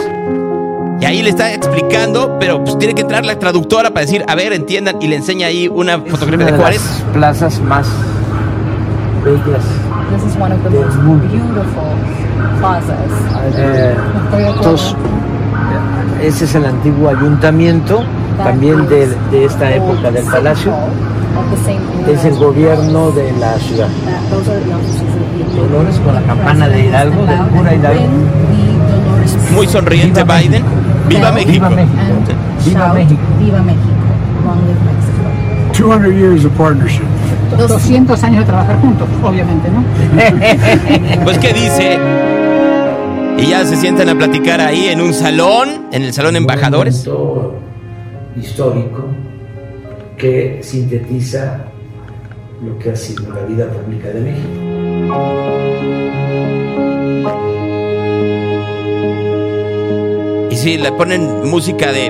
Y ahí le está explicando, pero pues tiene que entrar la traductora para decir, a ver, entiendan, y le enseña ahí una fotografía de, de Juárez. Las plazas más bellas. This is one of the most beautiful plazas. Eh, ese es el antiguo ayuntamiento también de, de esta época del palacio, es el gobierno de la ciudad. Dolores con la campana de Hidalgo, del cura Hidalgo. Muy sonriente Biden. Viva México. Viva México. Viva México. Viva México. Long live Mexico. 200 years of partnership. 200 años de trabajar juntos, obviamente, ¿no? Pues, ¿qué dice? Y ya se sientan a platicar ahí en un salón, en el salón embajadores. Un histórico que sintetiza lo que ha sido la vida pública de México. Y sí, le ponen música de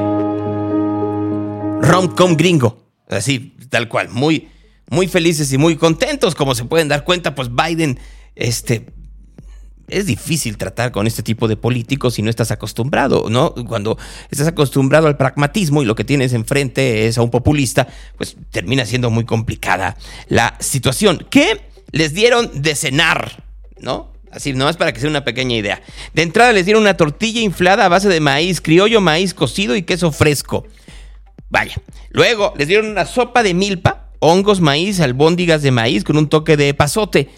rom-com gringo. Así, tal cual. Muy, muy felices y muy contentos. Como se pueden dar cuenta, pues Biden, este. Es difícil tratar con este tipo de políticos si no estás acostumbrado, ¿no? Cuando estás acostumbrado al pragmatismo y lo que tienes enfrente es a un populista, pues termina siendo muy complicada la situación. ¿Qué les dieron de cenar? ¿No? Así, nomás para que sea una pequeña idea. De entrada les dieron una tortilla inflada a base de maíz criollo, maíz cocido y queso fresco. Vaya. Luego les dieron una sopa de milpa, hongos, maíz, albóndigas de maíz con un toque de pasote.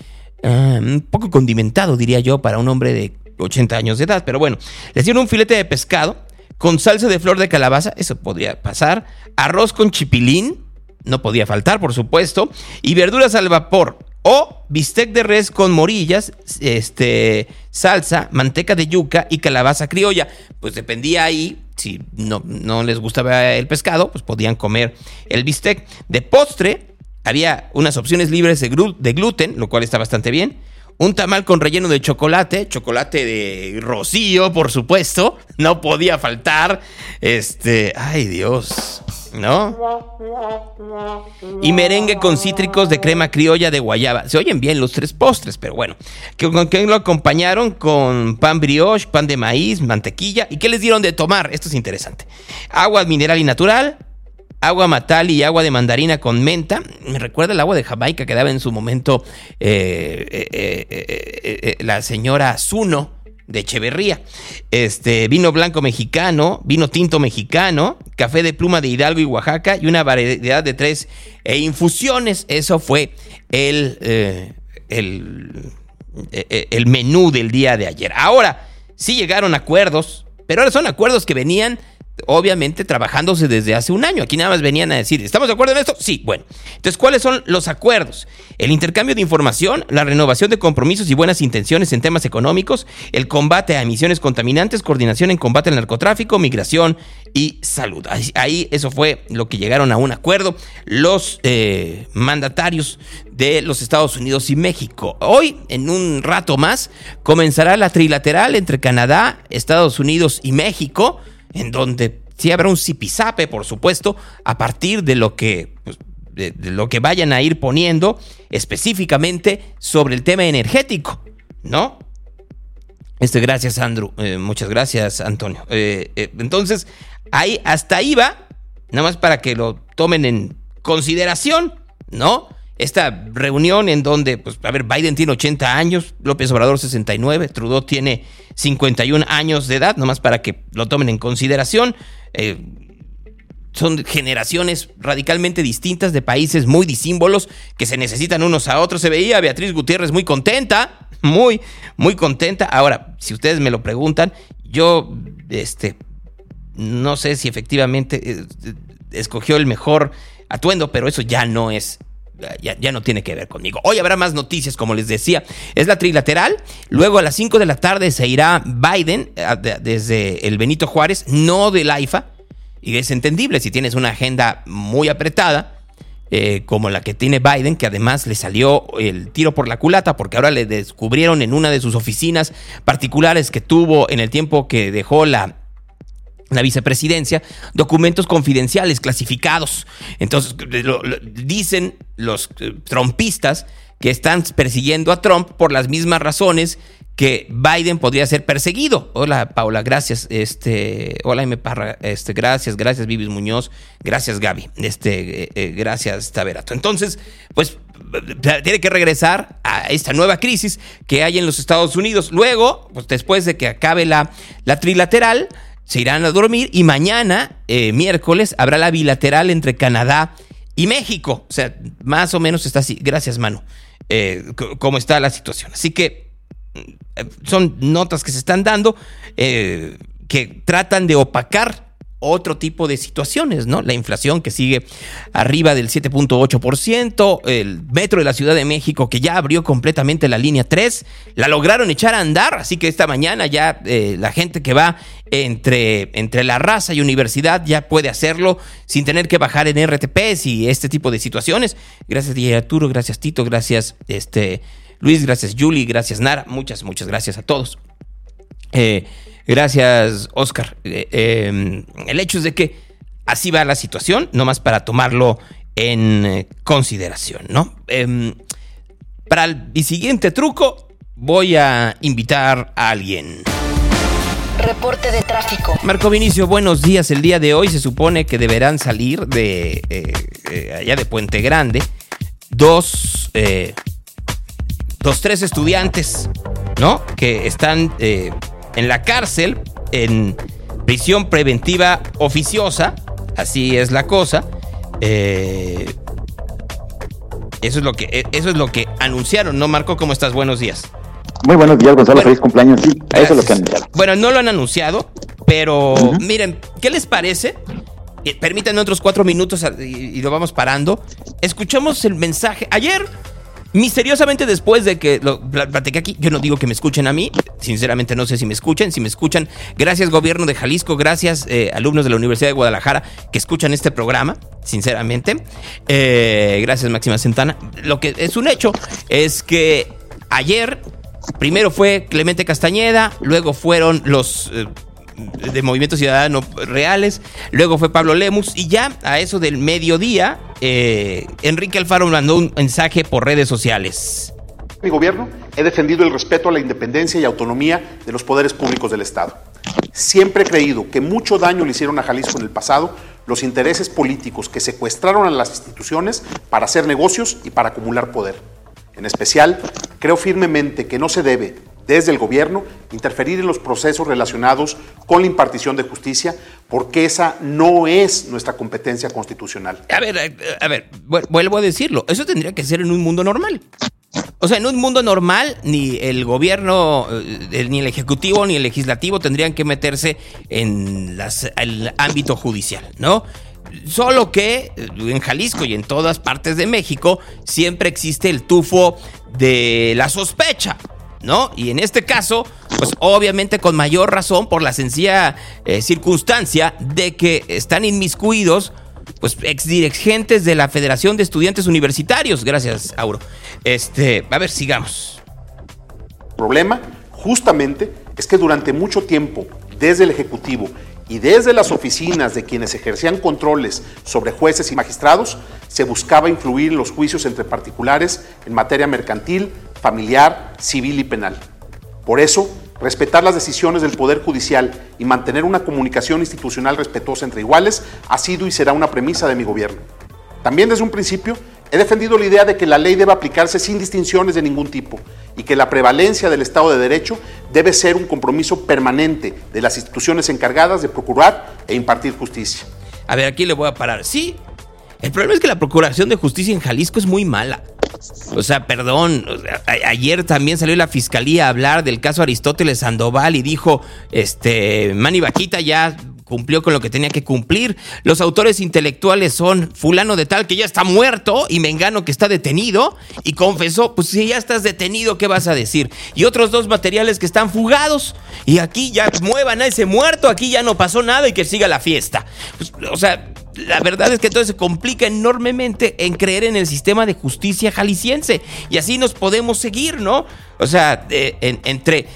Ah, un poco condimentado, diría yo, para un hombre de 80 años de edad. Pero bueno, les dieron un filete de pescado con salsa de flor de calabaza, eso podría pasar. Arroz con chipilín, no podía faltar, por supuesto. Y verduras al vapor. O bistec de res con morillas, este, salsa, manteca de yuca y calabaza criolla. Pues dependía ahí, si no, no les gustaba el pescado, pues podían comer el bistec. De postre, había unas opciones libres de, de gluten, lo cual está bastante bien. Un tamal con relleno de chocolate, chocolate de rocío, por supuesto, no podía faltar. Este, ay Dios, ¿no? Y merengue con cítricos de crema criolla de guayaba. Se oyen bien los tres postres, pero bueno. ¿Qué- ¿Con qué lo acompañaron? Con pan brioche, pan de maíz, mantequilla. ¿Y qué les dieron de tomar? Esto es interesante. Agua mineral y natural, agua matal y agua de mandarina con menta. Me recuerda el agua de Jamaica que daba en su momento eh, eh, eh, la señora Zuno de Echeverría. Este, vino blanco mexicano, vino tinto mexicano, café de pluma de Hidalgo y Oaxaca y una variedad de tres eh, infusiones. Eso fue el, eh, el, eh, el menú del día de ayer. Ahora, sí llegaron acuerdos, pero ahora son acuerdos que venían obviamente trabajándose desde hace un año. Aquí nada más venían a decir, ¿estamos de acuerdo en esto? Sí, bueno. Entonces, ¿cuáles son los acuerdos? El intercambio de información, la renovación de compromisos y buenas intenciones en temas económicos, el combate a emisiones contaminantes, coordinación en combate al narcotráfico, migración y salud. Ahí, eso fue lo que llegaron a un acuerdo los eh, mandatarios de los Estados Unidos y México. Hoy, en un rato más, comenzará la trilateral entre Canadá, Estados Unidos y México en donde sí habrá un zipizape, por supuesto, a partir de lo que pues, de, lo que vayan a ir poniendo específicamente sobre el tema energético, ¿no? Este, gracias, Andrew. Eh, muchas gracias, Antonio. Eh, eh, entonces, ahí, hasta ahí va, nada más para que lo tomen en consideración, ¿no? Esta reunión en donde, pues, a ver, Biden tiene 80 años, López Obrador 69, Trudeau tiene 51 años de edad, nomás para que lo tomen en consideración. Eh, son generaciones radicalmente distintas de países muy disímbolos que se necesitan unos a otros. Se veía Beatriz Gutiérrez muy contenta, muy, muy contenta. Ahora, si ustedes me lo preguntan, yo, este, no sé si efectivamente eh, escogió el mejor atuendo, pero eso ya no es ya, ya, no tiene que ver conmigo. Hoy habrá más noticias, como les decía. Es la trilateral. Luego a las 5 de la tarde se irá Biden desde el Benito Juárez, no del AIFA. Y es entendible si tienes una agenda muy apretada, eh, como la que tiene Biden, que además le salió el tiro por la culata, porque ahora le descubrieron en una de sus oficinas particulares que tuvo en el tiempo que dejó la la vicepresidencia, documentos confidenciales, clasificados. Entonces, dicen los eh, trompistas que están persiguiendo a Trump por las mismas razones que Biden podría ser perseguido. Hola, Paula, gracias. Este, hola, M. Parra, este, gracias, gracias, Vivis Muñoz, gracias, Gaby, este, eh, eh, gracias, Taberato. Entonces, pues tiene que regresar a esta nueva crisis que hay en los Estados Unidos. Luego, pues después de que acabe la, la trilateral, se irán a dormir y mañana, eh, miércoles, habrá la bilateral entre Canadá y México. O sea, más o menos está así. Gracias, mano. Eh, cómo está la situación. Así que mm, son notas que se están dando eh, que tratan de opacar otro tipo de situaciones, ¿no? La inflación que sigue arriba del 7.8%, el metro de la Ciudad de México que ya abrió completamente la línea 3, la lograron echar a andar, así que esta mañana ya eh, la gente que va entre, entre la raza y universidad ya puede hacerlo sin tener que bajar en RTPs y este tipo de situaciones. Gracias Arturo, gracias Tito, gracias este, Luis, gracias Julie, gracias Nara, muchas, muchas gracias a todos. Eh, Gracias, Oscar. Eh, em, el hecho es de que así va la situación, nomás para tomarlo en eh, consideración, ¿no? Em, para el, siguiente truco, voy a invitar a alguien. Reporte de tráfico. Marco Vinicio, buenos días. El día de hoy se supone que deberán salir de eh, allá de Puente Grande dos, dos tres estudiantes, ¿no? Que están en la cárcel, en prisión preventiva oficiosa, así es la cosa. Eh, eso es lo que e, eso es lo que anunciaron, ¿no, Marco? ¿Cómo estás? Buenos días. Muy buenos días, Gonzalo. feliz cumpleaños. Sí, eso es lo que anunciaron. Bueno, no lo han anunciado, pero miren, ¿qué les parece? Eh, permítanme otros cuatro minutos y, lo vamos parando. Escuchamos el mensaje. Ayer Misteriosamente después de que lo platiqué aquí, yo no digo que me escuchen a mí, sinceramente no sé si me escuchan, si me escuchan, gracias gobierno de Jalisco, gracias eh, alumnos de la Universidad de Guadalajara que escuchan este programa, sinceramente, eh, gracias Máxima Centana. Lo que es un hecho es que ayer primero fue Clemente Castañeda, luego fueron los... Eh, de Movimiento Ciudadano Reales, luego fue Pablo Lemus y ya a eso del mediodía, eh, Enrique Alfaro mandó un mensaje por redes sociales. Mi gobierno he defendido el respeto a la independencia y autonomía de los poderes públicos del Estado. Siempre he creído que mucho daño le hicieron a Jalisco en el pasado los intereses políticos que secuestraron a las instituciones para hacer negocios y para acumular poder. En especial, creo firmemente que no se debe desde el gobierno interferir en los procesos relacionados con la impartición de justicia, porque esa no es nuestra competencia constitucional. A ver, eh, a ver, vuelvo a decirlo, eso tendría que ser en un mundo normal. O sea, en un mundo normal, ni el gobierno, eh, ni el ejecutivo, ni el legislativo tendrían que meterse en el ámbito judicial, ¿no? Solo que eh, en Jalisco y en todas partes de México siempre existe el tufo de la sospecha. ¿No? Y en este caso, pues obviamente con mayor razón por la sencilla eh, circunstancia de que están inmiscuidos pues exdirigentes de la Federación de Estudiantes Universitarios. Gracias, Auro. Este, a ver, sigamos. El problema, justamente, es que durante mucho tiempo, desde el Ejecutivo y desde las oficinas de quienes ejercían controles sobre jueces y magistrados, se buscaba influir en los juicios entre particulares en materia mercantil, familiar, civil y penal. Por eso, respetar las decisiones del Poder Judicial y mantener una comunicación institucional respetuosa entre iguales ha sido y será una premisa de mi gobierno. También desde un principio he defendido la idea de que la ley debe aplicarse sin distinciones de ningún tipo y que la prevalencia del Estado de Derecho debe ser un compromiso permanente de las instituciones encargadas de procurar e impartir justicia. A ver, aquí le voy a parar. Sí, el problema es que la Procuración de Justicia en Jalisco es muy mala. O sea, perdón, ayer también salió la fiscalía a hablar del caso Aristóteles Sandoval y dijo, este, Manny ya cumplió con lo que tenía que cumplir. Los autores intelectuales son fulano de tal que ya está muerto y Mengano que está detenido y confesó, pues si ya estás detenido, ¿qué vas a decir? Y otros dos materiales que están fugados y aquí ya muevan a ese muerto, aquí ya no pasó nada y que siga la fiesta. Pues, o sea, la verdad es que todo se complica enormemente en creer en el sistema de justicia jalisciense. Y así nos podemos seguir, ¿no? O sea, entre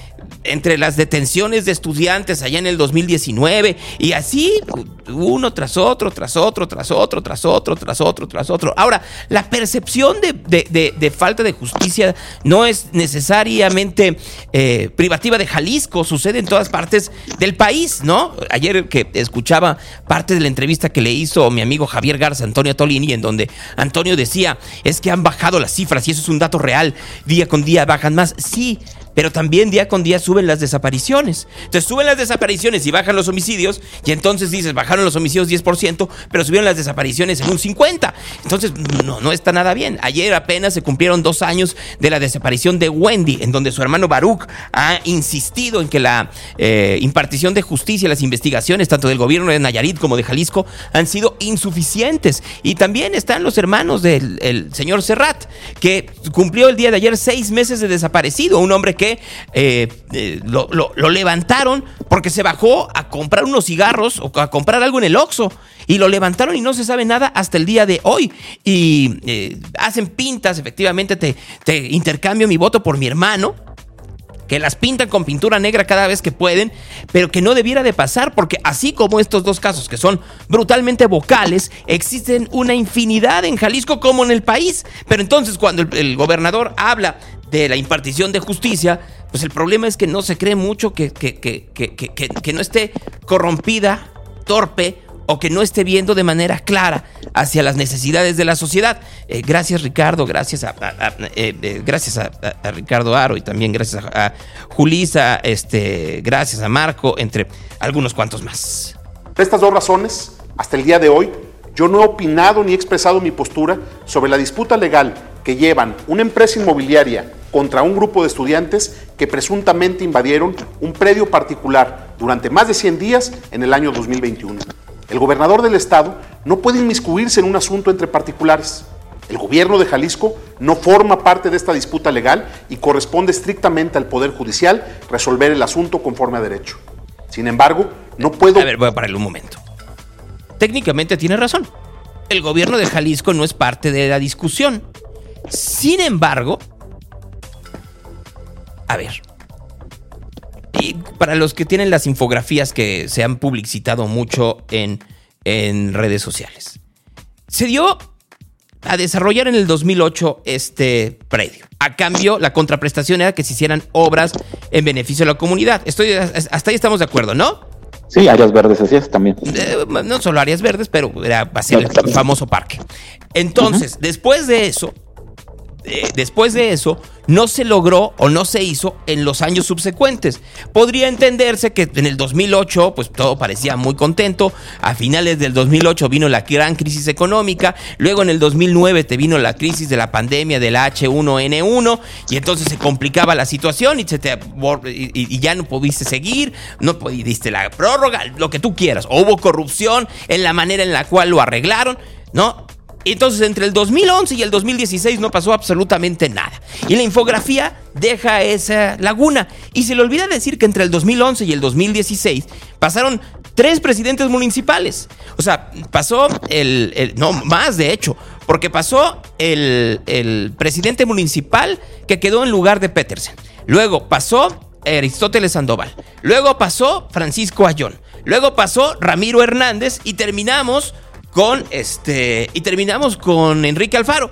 entre las detenciones de estudiantes allá en el 2019 y así uno tras otro, tras otro, tras otro, tras otro, tras otro, tras otro. Ahora, la percepción de, falta de justicia no es necesariamente eh, privativa de Jalisco, sucede en todas partes del país, ¿no? Ayer que escuchaba parte de la entrevista que le hizo mi amigo Javier Garza, Antonio Tolini, en donde Antonio decía, es que han bajado las cifras y eso es un dato real, día con día bajan más. Sí, pero también día con día suben las desapariciones. Entonces suben las desapariciones y bajan los homicidios, y entonces dices, bajaron los homicidios 10%, pero subieron las desapariciones en un 50%. Entonces no, no está nada bien. Ayer apenas se cumplieron dos años de la desaparición de Wendy, en donde su hermano Baruch ha insistido en que la eh, impartición de justicia, las investigaciones, tanto del gobierno de Nayarit como de Jalisco, han sido insuficientes. Y también están los hermanos del el señor Serrat, que cumplió el día de ayer seis meses de desaparecido, un hombre que eh, eh, lo, levantaron porque se bajó a comprar unos cigarros o a comprar algo en el Oxxo y lo levantaron y no se sabe nada hasta el día de hoy. Y eh, hacen pintas, efectivamente te, te intercambio mi voto por mi hermano que las pintan con pintura negra cada vez que pueden, pero que no debiera de pasar porque así como estos dos casos que son brutalmente vocales, existen una infinidad en Jalisco como en el país. Pero entonces cuando el, gobernador habla de la impartición de justicia, pues el problema es que no se cree mucho que, que, que, que no esté corrompida, torpe o que no esté viendo de manera clara hacia las necesidades de la sociedad. Eh, gracias Ricardo, gracias a, eh, eh, gracias a, Ricardo Aro y también gracias a, Julisa, este, gracias a Marco, entre algunos cuantos más. Por estas dos razones, hasta el día de hoy, yo no he opinado ni he expresado mi postura sobre la disputa legal que llevan una empresa inmobiliaria contra un grupo de estudiantes que presuntamente invadieron un predio particular durante más de 100 días en el año 2021. El gobernador del estado no puede inmiscuirse en un asunto entre particulares. El gobierno de Jalisco no forma parte de esta disputa legal y corresponde estrictamente al Poder Judicial resolver el asunto conforme a derecho. Sin embargo, no puedo... A ver, voy a pararle un momento. Técnicamente tiene razón. El gobierno de Jalisco no es parte de la discusión. Sin embargo... A ver, y para los que tienen las infografías que se han publicitado mucho en, en redes sociales. Se dio a desarrollar en el 2008 este predio. A cambio, la contraprestación era que se hicieran obras en beneficio de la comunidad. Estoy, hasta ahí estamos de acuerdo, ¿no? Sí, áreas verdes, así es también. Eh, no solo áreas verdes, pero era, va a ser el famoso parque. Entonces, después de eso, eh, después de eso, no se logró o no se hizo en los años subsecuentes. Podría entenderse que en el 2008, pues todo parecía muy contento. A finales del 2008 vino la gran crisis económica. Luego en el 2009 te vino la crisis de la pandemia del H1N1 y entonces se complicaba la situación y, se te, ya no pudiste seguir, no pudiste la prórroga, lo que tú quieras. O hubo corrupción en la manera en la cual lo arreglaron, ¿no? Entonces, entre el 2011 y el 2016 no pasó absolutamente nada. Y la infografía deja esa laguna. Y se le olvida decir que entre el 2011 y el 2016 pasaron tres presidentes municipales. O sea, pasó el, no, más de hecho, porque pasó el, el presidente municipal que quedó en lugar de Petersen. Luego pasó Aristóteles Sandoval. Luego pasó Francisco Ayón. Luego pasó Ramiro Hernández y terminamos con este. Y terminamos con Enrique Alfaro,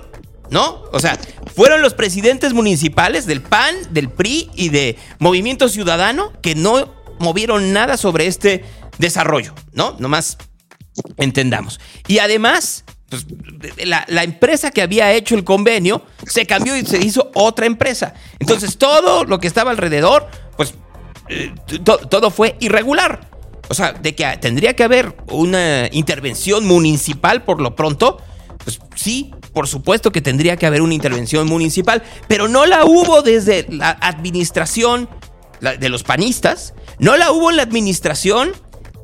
¿no? O sea, fueron los presidentes municipales del PAN, del PRI y de Movimiento Ciudadano que no movieron nada sobre este desarrollo, ¿no? Nomás entendamos. Y además, pues, la, empresa que había hecho el convenio se cambió y se hizo otra empresa. Entonces, todo lo que estaba alrededor, pues eh, todo fue irregular. O sea, de que tendría que haber una intervención municipal por lo pronto, pues sí, por supuesto que tendría que haber una intervención municipal, pero no la hubo desde la administración de los panistas, no la hubo en la administración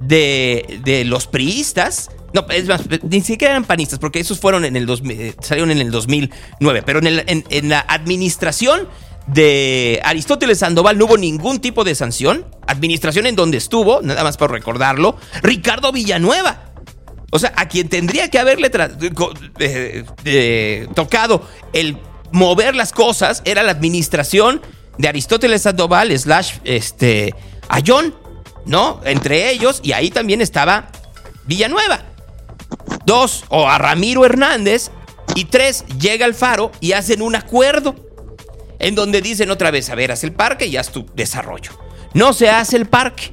de, los priistas. No, es más, ni siquiera eran panistas, porque esos fueron en el eh, salieron en el 2009, pero en, en la administración de Aristóteles Sandoval no hubo ningún tipo de sanción. Administración en donde estuvo, nada más por recordarlo, Ricardo Villanueva. O sea, a quien tendría que haberle eh, tocado el mover las cosas era la administración de Aristóteles Sandoval slash este, Ayón, ¿no? Entre ellos, y ahí también estaba Villanueva. Dos, o a Ramiro Hernández. Y tres, llega el faro y hacen un acuerdo en donde dicen otra vez, a ver, haz el parque y haz tu desarrollo. No se hace el parque.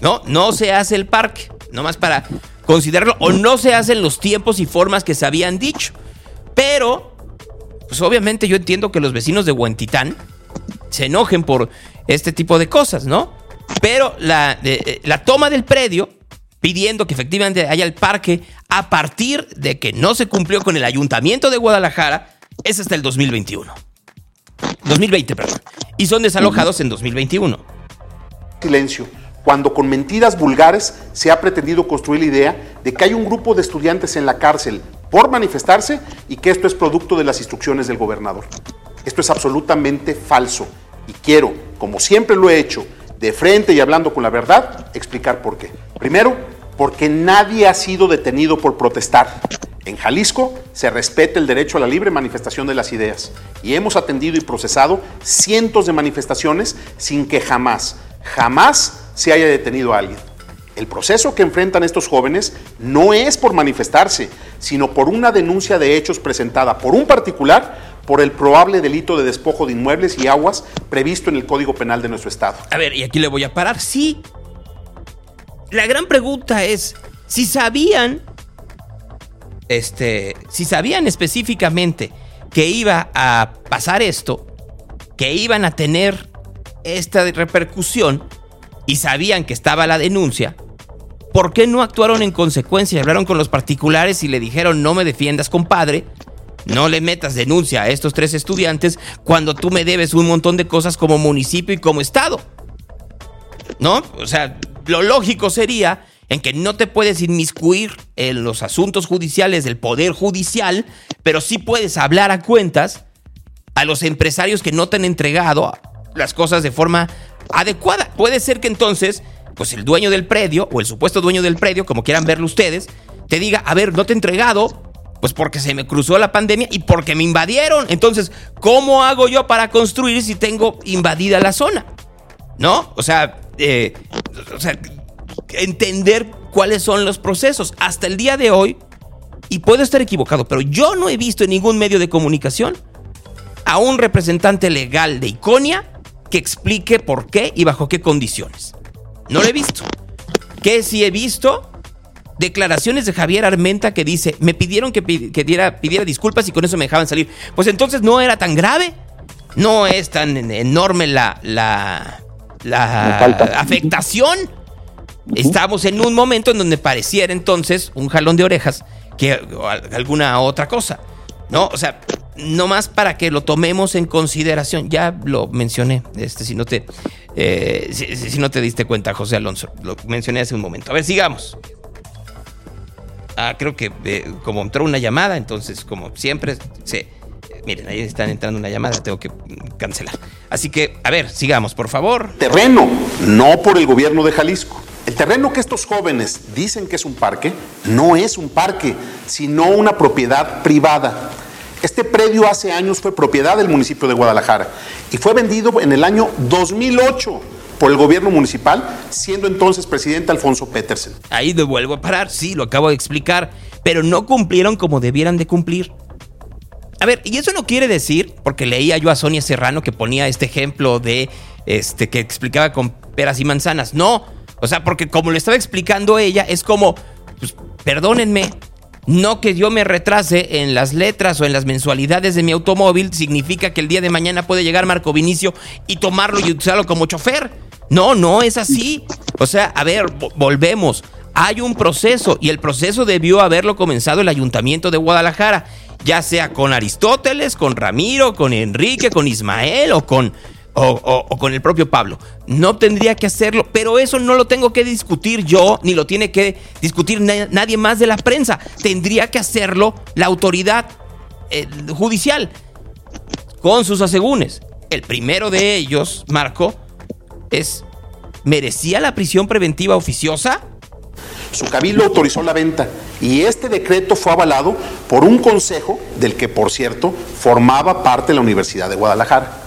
No, no se hace el parque. Nomás para considerarlo. O no se hacen los tiempos y formas que se habían dicho. Pero, pues obviamente yo entiendo que los vecinos de Huentitán se enojen por este tipo de cosas, ¿no? Pero la, eh, la toma del predio, pidiendo que efectivamente haya el parque a partir de que no se cumplió con el ayuntamiento de Guadalajara, es hasta el 2021. 2020, perdón. Y son desalojados en 2021. Silencio. Cuando con mentiras vulgares se ha pretendido construir la idea de que hay un grupo de estudiantes en la cárcel por manifestarse y que esto es producto de las instrucciones del gobernador. Esto es absolutamente falso y quiero, como siempre lo he hecho, de frente y hablando con la verdad, explicar por qué. Primero, porque nadie ha sido detenido por protestar. En Jalisco se respeta el derecho a la libre manifestación de las ideas y hemos atendido y procesado cientos de manifestaciones sin que jamás, jamás se haya detenido a alguien. El proceso que enfrentan estos jóvenes no es por manifestarse, sino por una denuncia de hechos presentada por un particular por el probable delito de despojo de inmuebles y aguas previsto en el Código Penal de nuestro Estado. A ver, y aquí le voy a parar. Sí. La gran pregunta es, si sabían, este, si sabían específicamente que iba a pasar esto, que iban a tener esta repercusión y sabían que estaba la denuncia, ¿por qué no actuaron en consecuencia? Hablaron con los particulares y le dijeron, no me defiendas, compadre, no le metas denuncia a estos tres estudiantes cuando tú me debes un montón de cosas como municipio y como estado. ¿No? O sea, lo lógico sería en que no te puedes inmiscuir en los asuntos judiciales del Poder Judicial, pero sí puedes hablar a cuentas a los empresarios que no te han entregado las cosas de forma adecuada. Puede ser que entonces, pues el dueño del predio o el supuesto dueño del predio, como quieran verlo ustedes, te diga, a ver, no te he entregado pues porque se me cruzó la pandemia y porque me invadieron. Entonces, ¿cómo hago yo para construir si tengo invadida la zona? ¿No? O sea, eh, o sea, entender cuáles son los procesos. Hasta el día de hoy, y puedo estar equivocado, pero yo no he visto en ningún medio de comunicación a un representante legal de Iconia que explique por qué y bajo qué condiciones. No lo he visto. ¿Qué sí he visto? declaraciones de Javier Armenta que dice, me pidieron que, diera, pidiera disculpas y con eso me dejaban salir. Pues entonces no era tan grave, no es tan enorme la, la, la afectación. Estamos en un momento en donde pareciera entonces un jalón de orejas que alguna otra cosa. ¿No? O sea, no más para que lo tomemos en consideración. Ya lo mencioné, este, si no te, eh, si no te diste cuenta, José Alonso. Lo mencioné hace un momento. A ver, sigamos. Ah, creo que eh, como entró una llamada, entonces como siempre, se, miren, ahí están entrando una llamada, tengo que cancelar. Así que, a ver, sigamos, por favor. Terreno, no por el gobierno de Jalisco. El terreno que estos jóvenes dicen que es un parque, no es un parque, sino una propiedad privada. Este predio hace años fue propiedad del municipio de Guadalajara y fue vendido en el año 2008 por el gobierno municipal, siendo entonces presidente Alfonso Petersen. Ahí de vuelvo a parar, sí, lo acabo de explicar, pero no cumplieron como debieran de cumplir. A ver, y eso no quiere decir, porque leía yo a Sonia Serrano que ponía este ejemplo de, este, que explicaba con peras y manzanas. No, o sea, porque como lo estaba explicando ella, es como, pues, perdónenme, no que yo me retrase en las letras o en las mensualidades de mi automóvil significa que el día de mañana puede llegar Marco Vinicio y tomarlo y usarlo como chofer. No, no es así. O sea, a ver, volvemos. Hay un proceso y el proceso debió haberlo comenzado el ayuntamiento de Guadalajara, ya sea con Aristóteles, con Ramiro, con Enrique, con Ismael o con o, con el propio Pablo. No tendría que hacerlo, pero eso no lo tengo que discutir yo, ni lo tiene que discutir nadie más de la prensa. Tendría que hacerlo la autoridad eh, judicial con sus asegúnes. El primero de ellos, Marco, es, ¿merecía la prisión preventiva oficiosa? Su cabildo autorizó la venta y este decreto fue avalado por un consejo del que, por cierto, formaba parte la Universidad de Guadalajara.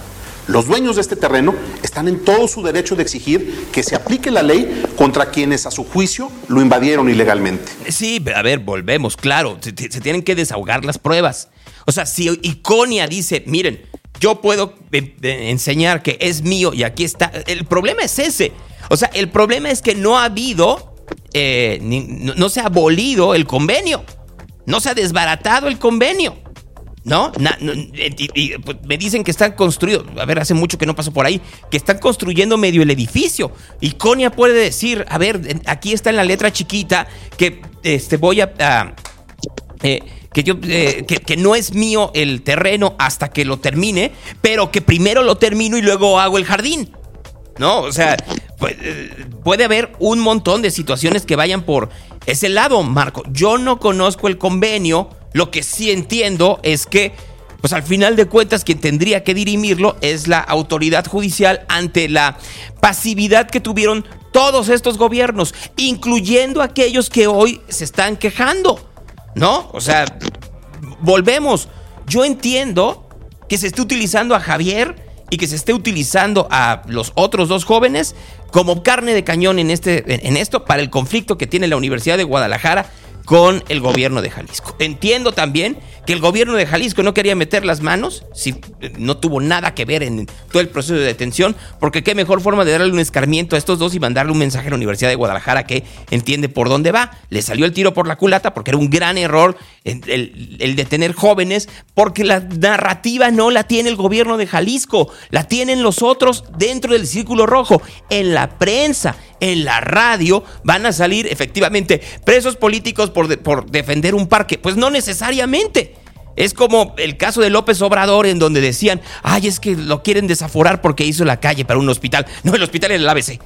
Los dueños de este terreno están en todo su derecho de exigir que se aplique la ley contra quienes a su juicio lo invadieron ilegalmente. Sí, a ver, volvemos, claro, se, tienen que desahogar las pruebas. O sea, si Iconia dice, miren, yo puedo eh, eh, enseñar que es mío y aquí está, el problema es ese. O sea, el problema es que no ha habido, eh, no se ha abolido el convenio, no se ha desbaratado el convenio. ¿No? pues, me dicen que están construyendo, a ver, hace mucho que no paso por ahí, que están construyendo medio el edificio. Y Conia puede decir, a ver, aquí está en la letra chiquita que este, voy a... Eh, que, yo, eh, que, no es mío el terreno hasta que lo termine, pero que primero lo termino y luego hago el jardín. ¿No? O sea, eh, puede haber un montón de situaciones que vayan por ese lado, Marco. Yo no conozco el convenio lo que sí entiendo es que, pues al final de cuentas, quien tendría que dirimirlo es la autoridad judicial ante la pasividad que tuvieron todos estos gobiernos, incluyendo aquellos que hoy se están quejando. ¿No? O sea, volvemos. Yo entiendo que se esté utilizando a Javier y que se esté utilizando a los otros dos jóvenes como carne de cañón en, este, en esto para el conflicto que tiene la Universidad de Guadalajara con el gobierno de Jalisco. Entiendo también que el gobierno de Jalisco no quería meter las manos, si eh, no tuvo nada que ver en todo el proceso de detención, porque qué mejor forma de darle un escarmiento a estos dos y mandarle un mensaje a la Universidad de Guadalajara que entiende por dónde va. Le salió el tiro por la culata porque era un gran error el, el detener jóvenes, porque la narrativa no la tiene el gobierno de Jalisco, la tienen los otros dentro del círculo rojo, en la prensa, en la radio, van a salir efectivamente presos políticos por, por defender un parque. Pues no necesariamente. Es como el caso de López Obrador en donde decían, ay, es que lo quieren desaforar porque hizo la calle para un hospital. No, el hospital es el ABC.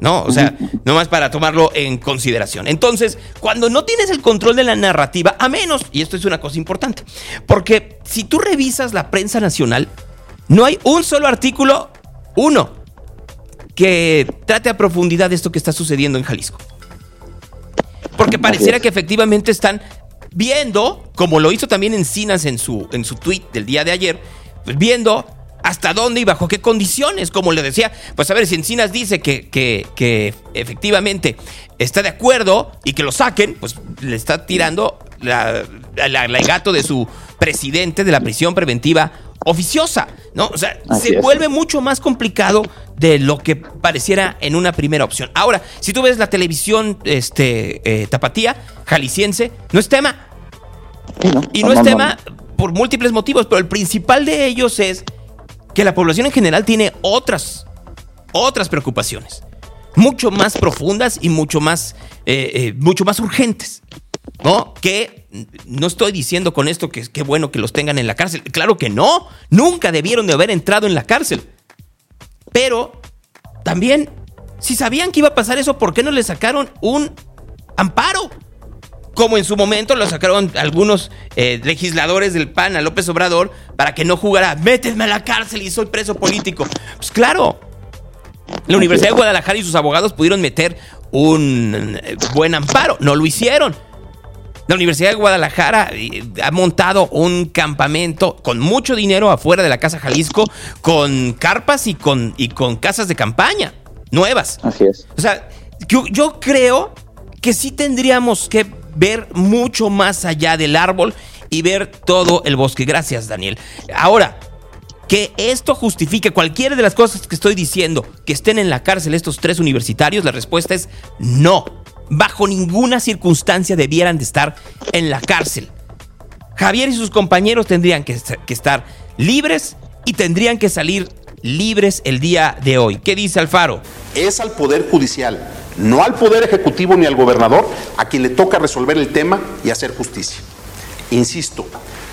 ¿no? O sea, nomás para tomarlo en consideración. Entonces, cuando no tienes el control de la narrativa, a menos, y esto es una cosa importante, porque si tú revisas la prensa nacional, no hay un solo artículo, uno, que trate a profundidad esto que está sucediendo en Jalisco. Porque pareciera que efectivamente están viendo, como lo hizo también Encinas en su, en su tweet del día de ayer, pues viendo hasta dónde y bajo qué condiciones, como le decía, pues a ver, si Encinas dice que, que, efectivamente está de acuerdo y que lo saquen, pues le está tirando la, el gato de su presidente de la prisión preventiva oficiosa, ¿no? O sea, se vuelve mucho más complicado de lo que pareciera en una primera opción. Ahora, si tú ves la televisión este, eh, tapatía, jalisciense, no es tema. y no, es tema por múltiples motivos, pero el principal de ellos es que la población en general tiene otras, otras preocupaciones, mucho más profundas y mucho más, eh, eh, mucho más urgentes. ¿no? Que no estoy diciendo con esto que es bueno que los tengan en la cárcel. Claro que no. Nunca debieron de haber entrado en la cárcel. Pero también, si sabían que iba a pasar eso, ¿por qué no le sacaron un amparo? Como en su momento lo sacaron algunos eh, legisladores del PAN a López Obrador para que no jugara, méteme a la cárcel y soy preso político. Pues claro, la Universidad de Guadalajara y sus abogados pudieron meter un eh, buen amparo, no lo hicieron. La Universidad de Guadalajara eh, ha montado un campamento con mucho dinero afuera de la Casa Jalisco, con carpas y con, y con casas de campaña nuevas. Así es. O sea, yo, yo creo que sí tendríamos que ver mucho más allá del árbol y ver todo el bosque. Gracias, Daniel. Ahora, que esto justifique cualquiera de las cosas que estoy diciendo, que estén en la cárcel estos tres universitarios, la respuesta es no bajo ninguna circunstancia debieran de estar en la cárcel. Javier y sus compañeros tendrían que, estar libres y tendrían que salir libres el día de hoy. ¿Qué dice Alfaro? Es al Poder Judicial, no al Poder Ejecutivo ni al gobernador, a quien le toca resolver el tema y hacer justicia. Insisto,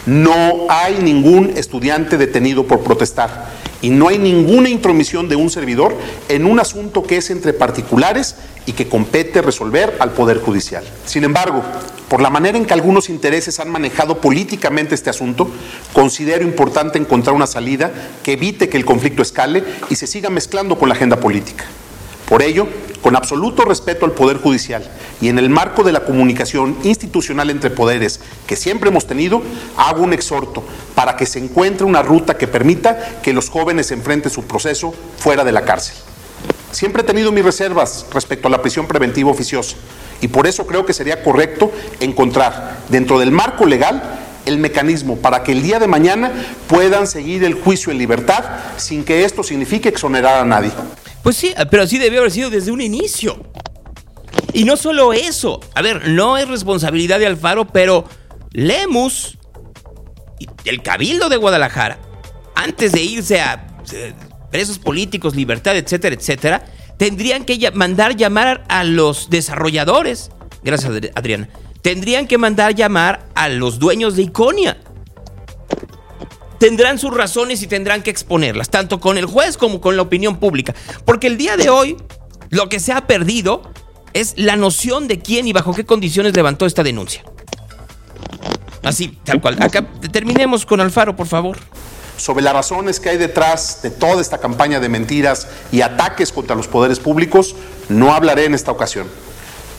no hay ningún estudiante detenido por protestar y no hay ninguna intromisión de un servidor en un asunto que es entre particulares y que compete resolver al Poder Judicial. Sin embargo, por la manera en que algunos intereses han manejado políticamente este asunto, considero importante encontrar una salida que evite que el conflicto escale y se siga mezclando con la agenda política. Por ello, con absoluto respeto al Poder Judicial y en el marco de la comunicación institucional entre poderes que siempre hemos tenido, hago un exhorto para que se encuentre una ruta que permita que los jóvenes enfrenten su proceso fuera de la cárcel. Siempre he tenido mis reservas respecto a la prisión preventiva oficiosa y por eso creo que sería correcto encontrar dentro del marco legal el mecanismo para que el día de mañana puedan seguir el juicio en libertad sin que esto signifique exonerar a nadie. Pues sí, pero así debió haber sido desde un inicio. Y no solo eso, a ver, no es responsabilidad de Alfaro, pero Lemus el Cabildo de Guadalajara, antes de irse a eh, presos políticos, libertad, etcétera, etcétera, tendrían que mandar llamar a los desarrolladores. Gracias, Adriana. Tendrían que mandar llamar a los dueños de Iconia. Tendrán sus razones y tendrán que exponerlas, tanto con el juez como con la opinión pública. Porque el día de hoy, lo que se ha perdido es la noción de quién y bajo qué condiciones levantó esta denuncia. Así, tal cual. Acá terminemos con Alfaro, por favor sobre las razones que hay detrás de toda esta campaña de mentiras y ataques contra los poderes públicos, no hablaré en esta ocasión.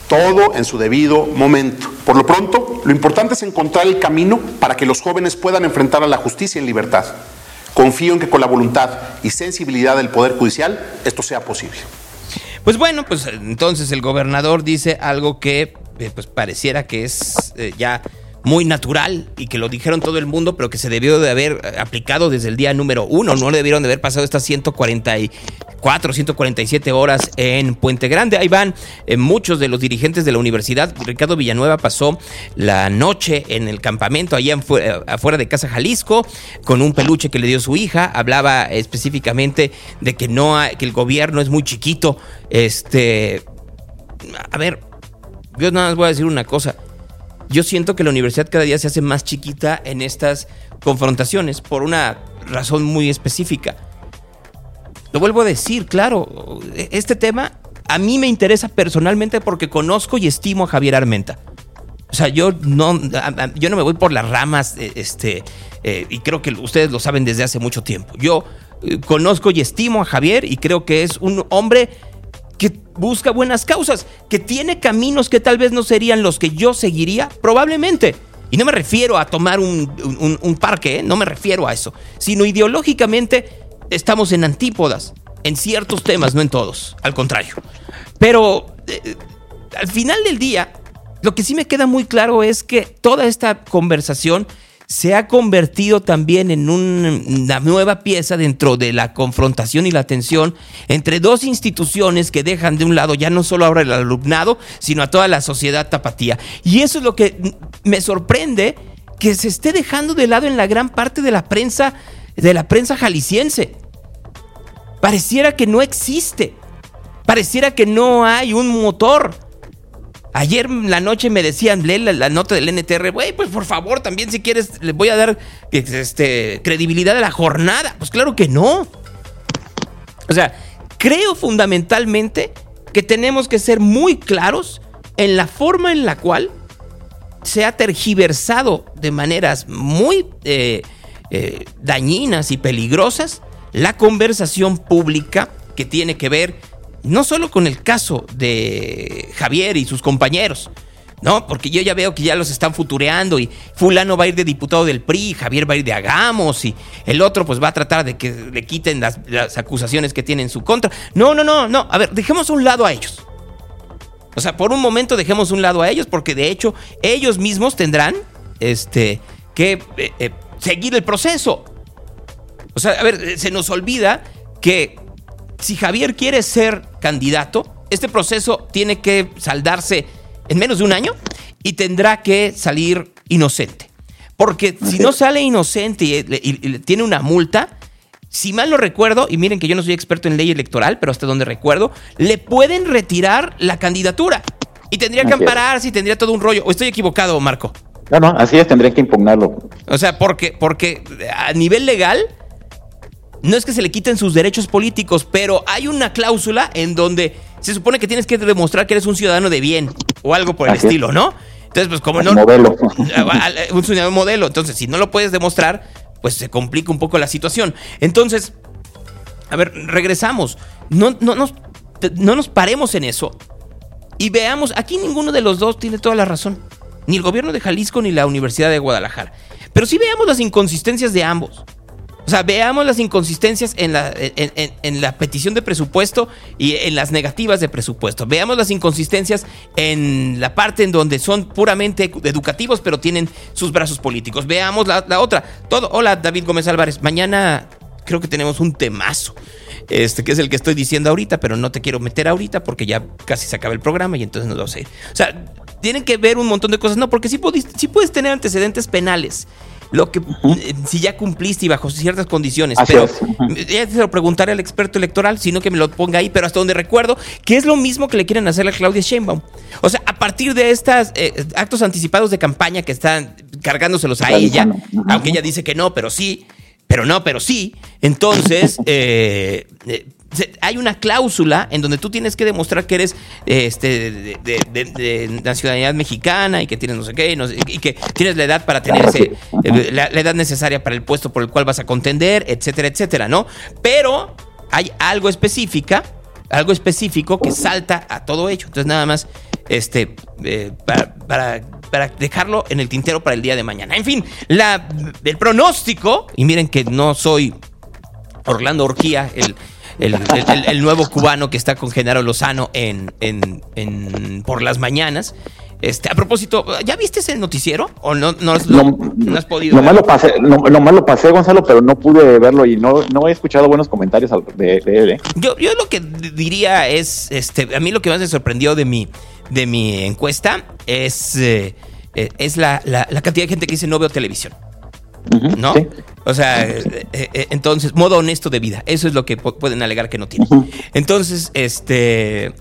Todo en su debido momento. Por lo pronto, lo importante es encontrar el camino para que los jóvenes puedan enfrentar a la justicia en libertad. Confío en que con la voluntad y sensibilidad del Poder Judicial esto sea posible. Pues bueno, pues entonces el gobernador dice algo que eh, pues pareciera que es eh, ya muy natural y que lo dijeron todo el mundo, pero que se debió de haber eh, aplicado desde el día número uno. No debieron de haber pasado estas 144, 147 horas en Puente Grande. Ahí van eh, muchos de los dirigentes de la universidad. Ricardo Villanueva pasó la noche en el campamento allá eh, afuera de Casa Jalisco con un peluche que le dio su hija. Hablaba específicamente de que no que el gobierno es muy chiquito. Este, a ver, yo nada más voy a decir una cosa yo siento que la universidad cada día se hace más chiquita en estas confrontaciones por una razón muy específica. Lo vuelvo a decir, claro, este tema a mí me interesa personalmente porque conozco y estimo a Javier Armenta. O sea, yo no, yo no me voy por las ramas, eh, este, eh, y creo que ustedes lo saben desde hace mucho tiempo. Yo eh, conozco y estimo a Javier y creo que es un hombre que busca buenas causas, que tiene caminos que tal vez no serían los que yo seguiría, probablemente. Y no me refiero a tomar un, parque, ¿eh? no me refiero a eso, sino ideológicamente estamos en antípodas, en ciertos temas, no en todos, al contrario. Pero eh, al final del día, lo que sí me queda muy claro es que toda esta conversación se ha convertido también en una nueva pieza dentro de la confrontación y la tensión entre dos instituciones que dejan de un lado ya no solo ahora el alumnado, sino a toda la sociedad tapatía. Y eso es lo que me sorprende que se esté dejando de lado en la gran parte de la prensa de la prensa jalisciense. Pareciera que no existe. Pareciera que no hay un motor Ayer la noche me decían, lee la, nota del NTR, güey, pues por favor, también si quieres, le voy a dar este, credibilidad a la jornada. Pues claro que no. O sea, creo fundamentalmente que tenemos que ser muy claros en la forma en la cual se ha tergiversado de maneras muy eh, eh, dañinas y peligrosas la conversación pública que tiene que ver no solo con el caso de Javier y sus compañeros, ¿no? Porque yo ya veo que ya los están futureando y fulano va a ir de diputado del PRI, Javier va a ir de Agamos y el otro pues va a tratar de que le quiten las, acusaciones que tienen en su contra. No, no, no, no. A ver, dejemos un lado a ellos. O sea, por un momento dejemos un lado a ellos porque de hecho ellos mismos tendrán este, que eh, eh, seguir el proceso. O sea, a ver, se nos olvida que si Javier quiere ser candidato, este proceso tiene que saldarse en menos de un año y tendrá que salir inocente. Porque si no sale inocente y, tiene una multa, si mal no recuerdo, y miren que yo no soy experto en ley electoral, pero hasta donde recuerdo, le pueden retirar la candidatura. Y tendría que ampararse y tendría todo un rollo. ¿O estoy equivocado, Marco? No, no, así es, tendría que impugnarlo. O sea, porque, porque a nivel legal no es que se le quiten sus derechos políticos, pero hay una cláusula en donde se supone que tienes que demostrar que eres un ciudadano de bien o algo por el estilo, ¿no? Entonces, pues como no... Modelo. Un ciudadano modelo. Entonces, si no lo puedes demostrar, pues se complica un poco la situación. Entonces, a ver, regresamos. No, no, nos, no nos paremos en eso y veamos, aquí ninguno de los dos tiene toda la razón. Ni el gobierno de Jalisco ni la Universidad de Guadalajara. Pero sí veamos las inconsistencias de ambos. O sea, veamos las inconsistencias en la, en, la petición de presupuesto y en las negativas de presupuesto. Veamos las inconsistencias en la parte en donde son puramente educativos, pero tienen sus brazos políticos. Veamos la, otra. Todo. Hola, David Gómez Álvarez. Mañana creo que tenemos un temazo. Este, que es el que estoy diciendo ahorita, pero no te quiero meter ahorita porque ya casi se acaba el programa y entonces no lo sé. O sea, tienen que ver un montón de cosas. No, porque sí, sí puedes tener antecedentes penales lo que eh, si ya cumpliste y bajo ciertas condiciones. Así pero es. Ya se lo preguntaré al experto electoral, sino que me lo ponga ahí, pero hasta donde recuerdo, que es lo mismo que le quieren hacer a Claudia Sheinbaum. O sea, a partir de estos actos anticipados de campaña que están cargándoselos a ella, aunque ella dice que no, pero sí, pero no, pero sí, entonces eh, eh, se- hay una cláusula en donde tú tienes que demostrar que eres este, de, de- de- de nacionalidad mexicana y que tienes no sé qué, no sé- y que tienes la edad para tener ese, eh, la, la edad necesaria para el puesto por el cual vas a contender, etcétera, etcétera, ¿no? Pero hay algo específica, algo específico que salta a todo ello. Entonces nada más, este, eh, para, para- para dejarlo en el tintero para el día de mañana. En fin, la, el pronóstico, y miren que no soy Orlando Orquía, el, el, el- nuevo cubano que está con Genaro Lozano en, en- en- por las mañanas. Este, a propósito, ¿ya viste ese noticiero? ¿O no, no, no- no has podido? Nomás lo pasé, no- nomás lo pasé, Gonzalo, pero no pude verlo y no, no he escuchado buenos comentarios de, de él. ¿eh? Yo, yo lo que diría es, este, a mí lo que más me sorprendió de mi, de mi encuesta es, eh, eh, es la, la- la cantidad de gente que dice no veo televisión. ¿No? O sea, eh, eh, entonces, modo honesto de vida. Eso es lo que pu- pueden alegar que no tienen. Entonces, este.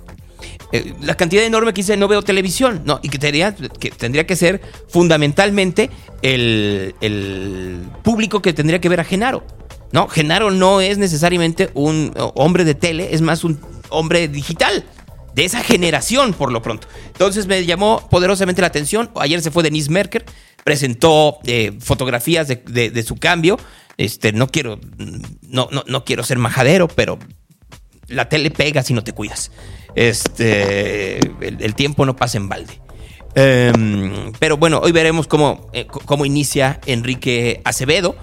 eh, la cantidad enorme que dice no veo televisión, ¿no? Y que tendría que, tendría que ser fundamentalmente el, el público que tendría que ver a Genaro. No, Genaro no es necesariamente un hombre de tele, es más un hombre digital. De esa generación, por lo pronto. Entonces me llamó poderosamente la atención. Ayer se fue Denise Merker, presentó eh, fotografías de, su cambio. Este, no quiero, no, no, no quiero ser majadero, pero la tele pega si no te cuidas. Este, el, tiempo no pasa en balde. Em, pero bueno, hoy veremos cómo, eh, cómo inicia Enrique Acevedo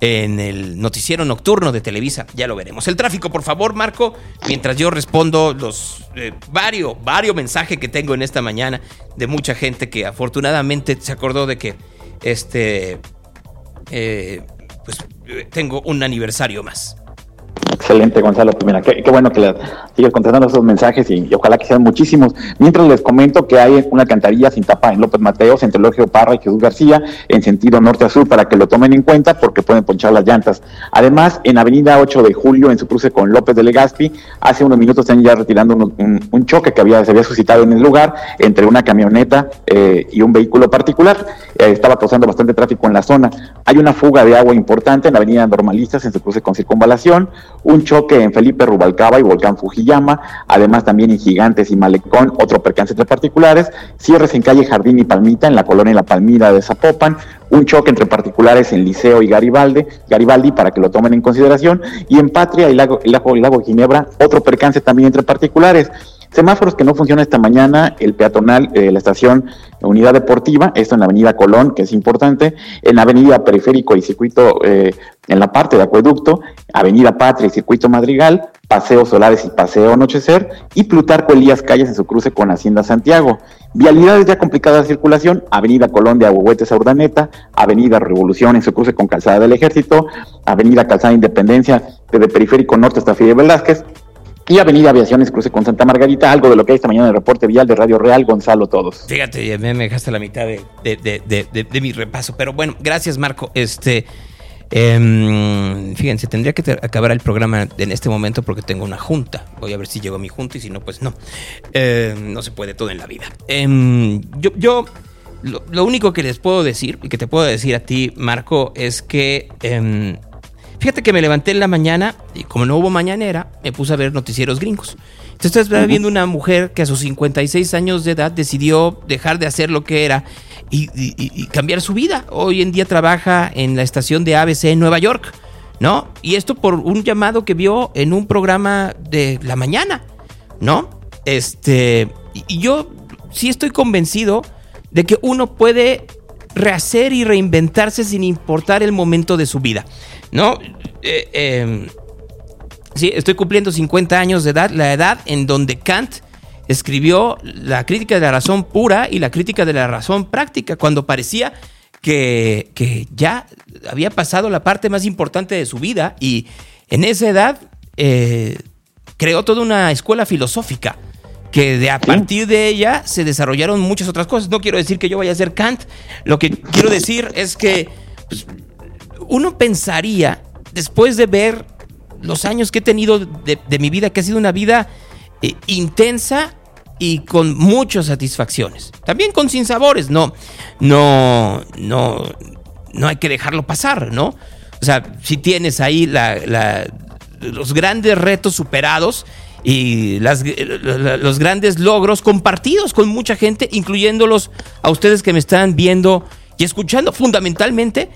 en el noticiero nocturno de Televisa. Ya lo veremos. El tráfico, por favor, Marco, mientras yo respondo los eh, varios, varios mensajes que tengo en esta mañana de mucha gente que afortunadamente se acordó de que este, eh, pues tengo un aniversario más. Excelente, Gonzalo. Pues mira, qué, bueno que sigues contestando esos mensajes y, ojalá que sean muchísimos. Mientras les comento que hay una alcantarilla sin tapa en López Mateos, entre Elogio Parra y Jesús García, en sentido norte a sur, para que lo tomen en cuenta porque pueden ponchar las llantas. Además, en Avenida 8 de Julio, en su cruce con López de Legazpi, hace unos minutos están ya retirando un choque que había, se había suscitado en el lugar entre una camioneta eh, y un vehículo particular. Eh, estaba causando bastante tráfico en la zona. Hay una fuga de agua importante en la Avenida Normalistas, en su cruce con Circunvalación, un choque en Felipe Rubalcaba y Volcán Fujiyama, además también en Gigantes y Malecón, otro percance entre particulares, cierres en calle Jardín y Palmita, en la colonia La Palmira de Zapopan, un choque entre particulares en Liceo y Garibaldi, Garibaldi para que lo tomen en consideración, y en Patria y Lago, Lago Ginebra, otro percance también entre particulares. Semáforos que no funcionan esta mañana, el peatonal, eh, la estación Unidad Deportiva, esto en la Avenida Colón, que es importante, en la Avenida Periférico y Circuito, eh, en la parte de Acueducto, Avenida Patria y Circuito Madrigal, Paseo Solares y Paseo Anochecer, y Plutarco Elías Calles en su cruce con Hacienda Santiago. Vialidades ya complicadas de circulación, Avenida Colón de Aguahuetes a Urdaneta, Avenida Revolución en su cruce con Calzada del Ejército, Avenida Calzada Independencia desde Periférico Norte hasta Fidel Velázquez, y Avenida Aviaciones cruce con Santa Margarita, algo de lo que hay esta mañana en el reporte vial de Radio Real, Gonzalo Todos. Fíjate, ya me dejaste la mitad de, de- de- de- mi repaso. Pero bueno, gracias, Marco. Este, em, fíjense, tendría que acabar el programa en este momento porque tengo una junta. Voy a ver si llego a mi junta y si no, pues no. Em, no se puede todo en la vida. Em, yo, yo lo, único que les puedo decir y que te puedo decir a ti, Marco, es que Fíjate que me levanté en la mañana y como no hubo mañanera, me puse a ver noticieros gringos. Entonces estaba viendo una mujer que a sus 56 años de edad decidió dejar de hacer lo que era y, y- cambiar su vida. Hoy en día trabaja en la estación de ABC en Nueva York, ¿no? Y esto por un llamado que vio en un programa de la mañana, ¿no? Este, y yo sí estoy convencido de que uno puede rehacer y reinventarse sin importar el momento de su vida, ¿no? Eh, eh, sí, estoy cumpliendo 50 años de edad, la edad en donde Kant escribió la crítica de la razón pura y la crítica de la razón práctica, cuando parecía que, que ya había pasado la parte más importante de su vida y en esa edad eh, creó toda una escuela filosófica que de a partir de ella se desarrollaron muchas otras cosas. No quiero decir que yo vaya a ser Kant, lo que quiero decir es que pues, uno pensaría, después de ver los años que he tenido de, mi vida, que ha sido una vida eh, intensa y con muchas satisfacciones. También con sinsabores, no, no, no, no hay que dejarlo pasar, ¿no? O sea, si tienes ahí los grandes retos superados y los grandes logros compartidos con mucha gente, incluyéndolos a ustedes que me están viendo y escuchando, fundamentalmente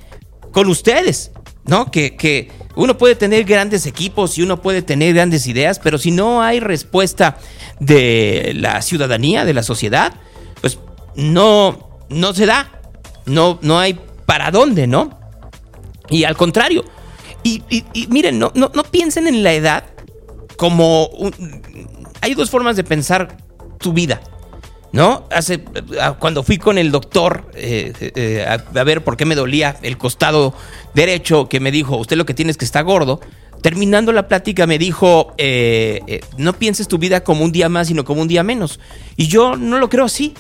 con ustedes, ¿no? Que, que uno puede tener grandes equipos y uno puede tener grandes ideas, pero si no hay respuesta de la ciudadanía, de la sociedad, pues no, no se da. No, no hay para dónde, ¿no? Y al contrario. Y, miren, no, no, no, piensen en la edad como... hay dos formas de pensar tu vida. ¿No? Hace, cuando fui con el doctor eh, eh, a, ver por qué me dolía el costado derecho, que me dijo, usted lo que tiene es que está gordo. Terminando la plática me dijo, eh, no pienses tu vida como un día más, sino como un día menos. Y yo no lo creo así.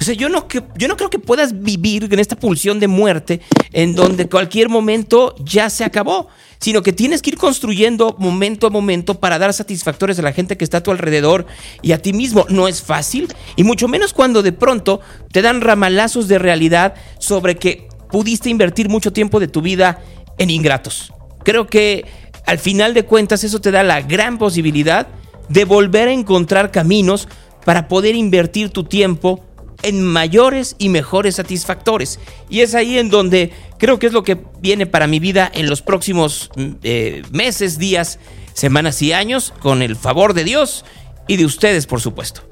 O sea, yo no, yo no creo que puedas vivir en esta pulsión de muerte en donde cualquier momento ya se acabó sino que tienes que ir construyendo momento a momento para dar satisfactores a la gente que está a tu alrededor y a ti mismo. No es fácil, y mucho menos cuando de pronto te dan ramalazos de realidad sobre que pudiste invertir mucho tiempo de tu vida en ingratos. Creo que al final de cuentas eso te da la gran posibilidad de volver a encontrar caminos para poder invertir tu tiempo en mayores y mejores satisfactores. Y es ahí en donde creo que es lo que viene para mi vida en los próximos mm, eh, meses, días, semanas y años, con el favor de Dios y de ustedes, por supuesto.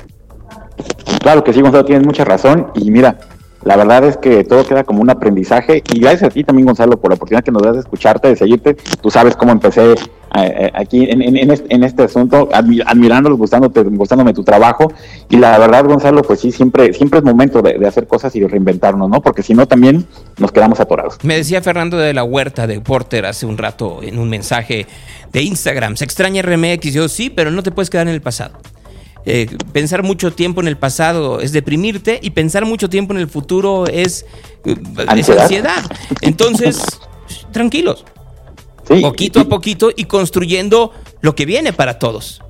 Claro que sí, Gonzalo, tienes mucha razón. Y mira, la verdad es que todo queda como un aprendizaje y gracias a ti también, Gonzalo, por la oportunidad que nos das de escucharte, de seguirte. Tú sabes cómo empecé eh, eh, aquí en, este, asunto, admirándolo, gustándote, gustándome tu trabajo. Y la verdad, Gonzalo, pues sí, siempre, siempre es momento de, hacer cosas y de reinventarnos, ¿no? Porque si no, también nos quedamos atorados. Me decía Fernando de la Huerta de Porter hace un rato en un mensaje de Instagram, se extraña RMX. Yo sí, pero no te puedes quedar en el pasado. Eh, pensar mucho tiempo en el pasado es deprimirte y pensar mucho tiempo en el futuro es, eh, ansiedad. Entonces, tranquilos. Poquito a poquito y construyendo lo que viene para todos.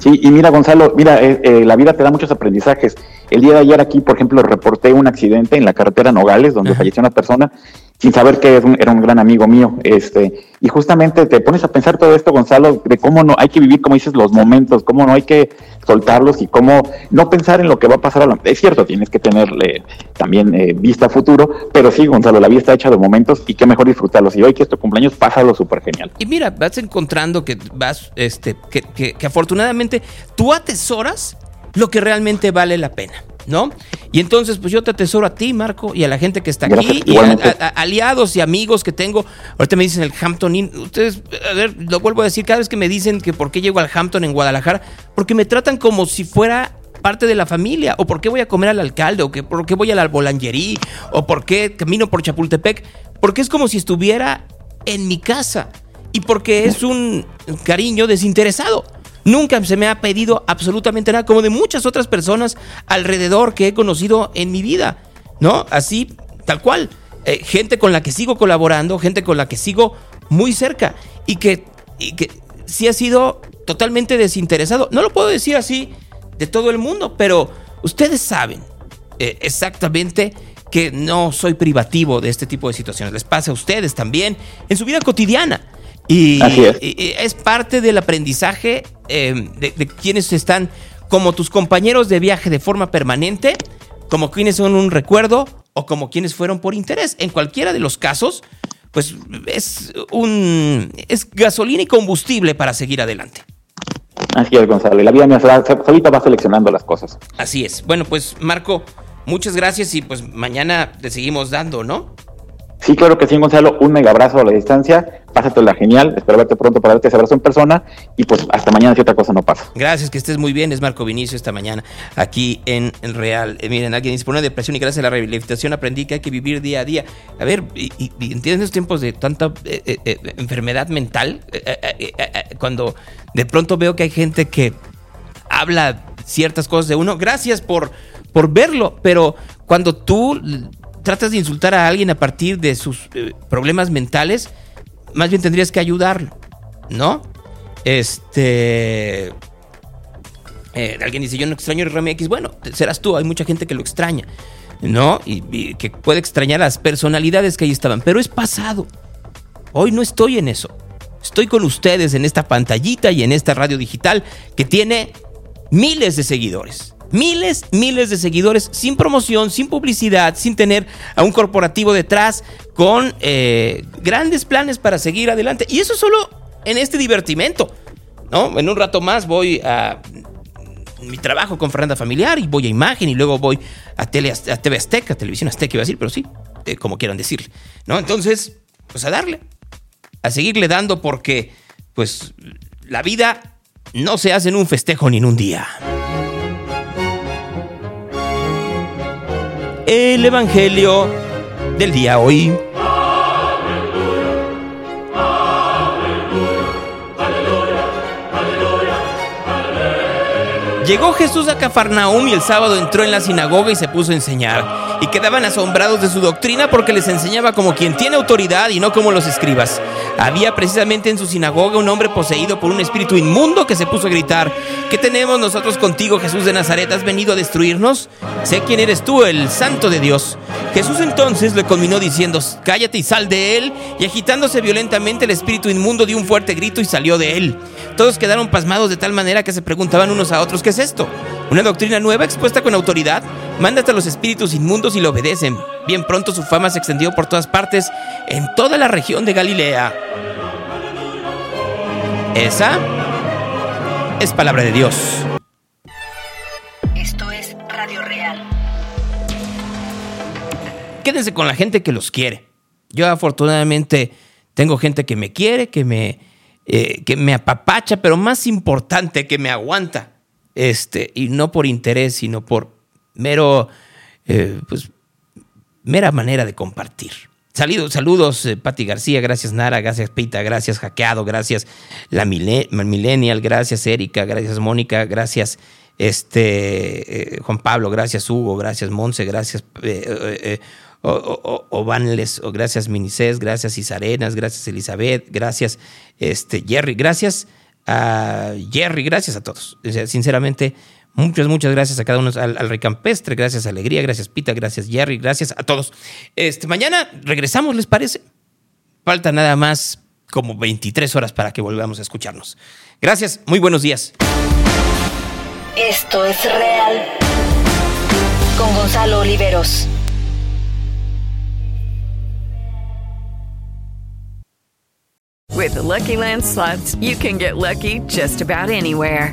Sí, y mira Gonzalo, mira, eh, la vida te da muchos aprendizajes. El día de ayer aquí, por ejemplo, reporté un accidente en la carretera Nogales, donde falleció una persona sin saber que era un gran amigo mío. Este, y justamente te pones a pensar todo esto, Gonzalo, de cómo no hay que vivir, como dices, los momentos, cómo no hay que soltarlos y cómo no pensar en lo que va a pasar. A Es cierto, tienes que tenerle también eh, vista a futuro, pero sí, Gonzalo, la vida está hecha de momentos y qué mejor disfrutarlos. Y hoy que es tu cumpleaños, pásalo súper genial. Y mira, vas encontrando que vas, este, que, que, que afortunadamente tú atesoras lo que realmente vale la pena. ¿no? Y entonces, pues yo te atesoro a ti, Marco, y a la gente que está aquí, y a, aliados y amigos que tengo. Ahorita me dicen el Hampton Inn. Ustedes, a ver, lo vuelvo a decir, cada vez que me dicen que por qué llego al Hampton en Guadalajara, porque me tratan como si fuera parte de la familia, o por qué voy a comer al alcalde, o que, por qué voy a la Bolangerí, o por qué camino por Chapultepec, porque es como si estuviera en mi casa, y porque es un cariño desinteresado. Nunca se me ha pedido absolutamente nada, como de muchas otras personas alrededor que he conocido en mi vida, ¿no? Así, tal cual. Eh, gente con la que sigo colaborando, gente con la que sigo muy cerca y que, que sí ha sido totalmente desinteresado. No lo puedo decir así de todo el mundo, pero ustedes saben eh, exactamente que no soy privativo de este tipo de situaciones. Les pasa a ustedes también en su vida cotidiana. Y, es. parte del aprendizaje eh, de, quienes están como tus compañeros de viaje de forma permanente, como quienes son un recuerdo o como quienes fueron por interés. En cualquiera de los casos, pues es un es gasolina y combustible para seguir adelante. Así es, Gonzalo. La vida solita va seleccionando las cosas. Así es. Bueno, pues Marco, muchas gracias y pues mañana te seguimos dando, ¿no? Sí, claro que sí, Gonzalo. Un mega abrazo a la distancia. Pásatela genial. Espero verte pronto para darte ese abrazo en persona. Y pues hasta mañana si otra cosa no pasa. Gracias, que estés muy bien. Es Marco Vinicio esta mañana aquí en Real. Eh, miren, alguien dice, por una depresión y gracias a la rehabilitación aprendí que hay que vivir día a día. A ver, y, y, en estos tiempos de tanta eh, eh, enfermedad mental, cuando de pronto veo que hay gente que habla ciertas cosas de uno, gracias por, por verlo, pero cuando tú tratas de insultar a alguien a partir de sus eh, problemas mentales, más bien tendrías que ayudarlo, ¿no? Este. eh, alguien dice, yo no extraño el RMX. Bueno, serás tú, hay mucha gente que lo extraña, ¿no? Y, y que puede extrañar las personalidades que ahí estaban, pero es pasado. Hoy no estoy en eso. Estoy con ustedes en esta pantallita y en esta radio digital que tiene miles de seguidores. Miles, miles de seguidores sin promoción, sin publicidad, sin tener a un corporativo detrás con eh, grandes planes para seguir adelante. Y eso solo en este divertimento. ¿no? En un rato más voy a mi trabajo con Fernanda Familiar y voy a Imagen y luego voy a, tele, a TV Azteca, Televisión Azteca iba a decir, pero sí, eh, como quieran decirle. ¿no? Entonces, pues a darle, a seguirle dando porque pues la vida no se hace en un festejo ni en un día. El Evangelio del día hoy. Llegó Jesús a Cafarnaúm y el sábado entró en la sinagoga y se puso a enseñar. Y quedaban asombrados de su doctrina porque les enseñaba como quien tiene autoridad y no como los escribas. Había precisamente en su sinagoga un hombre poseído por un espíritu inmundo que se puso a gritar, ¿qué tenemos nosotros contigo, Jesús de Nazaret? ¿Has venido a destruirnos? Sé quién eres tú, el santo de Dios. Jesús entonces le conminó diciendo, cállate y sal de él. Y agitándose violentamente el espíritu inmundo dio un fuerte grito y salió de él. Todos quedaron pasmados de tal manera que se preguntaban unos a otros, ¿qué es esto? ¿Una doctrina nueva expuesta con autoridad? Manda hasta los espíritus inmundos y lo obedecen. Bien pronto su fama se extendió por todas partes, en toda la región de Galilea. Esa es palabra de Dios. Esto es Radio Real. Quédense con la gente que los quiere. Yo afortunadamente tengo gente que me quiere, que me, eh, que me apapacha, pero más importante, que me aguanta. Este, y no por interés, sino por mero, eh, pues, mera manera de compartir. Saludos, saludos, eh, García, gracias Nara, gracias Pita, gracias Hackeado, gracias la Millennial, gracias Erika, gracias Mónica, gracias este eh, Juan Pablo, gracias Hugo, gracias Monse, gracias eh, eh, o, gracias Minicés, gracias Isarenas, gracias Elizabeth, gracias este, Jerry, gracias a Jerry, gracias a todos. Sinceramente, muchas, muchas gracias a cada uno, al, al Rey Campestre, gracias a Alegría, gracias Pita, gracias Jerry, gracias a todos. Este, mañana regresamos, ¿les parece? Falta nada más como 23 horas para que volvamos a escucharnos. Gracias, muy buenos días. Esto es Real. Con Gonzalo Oliveros. With the Lucky Land slots, you can get lucky just about anywhere.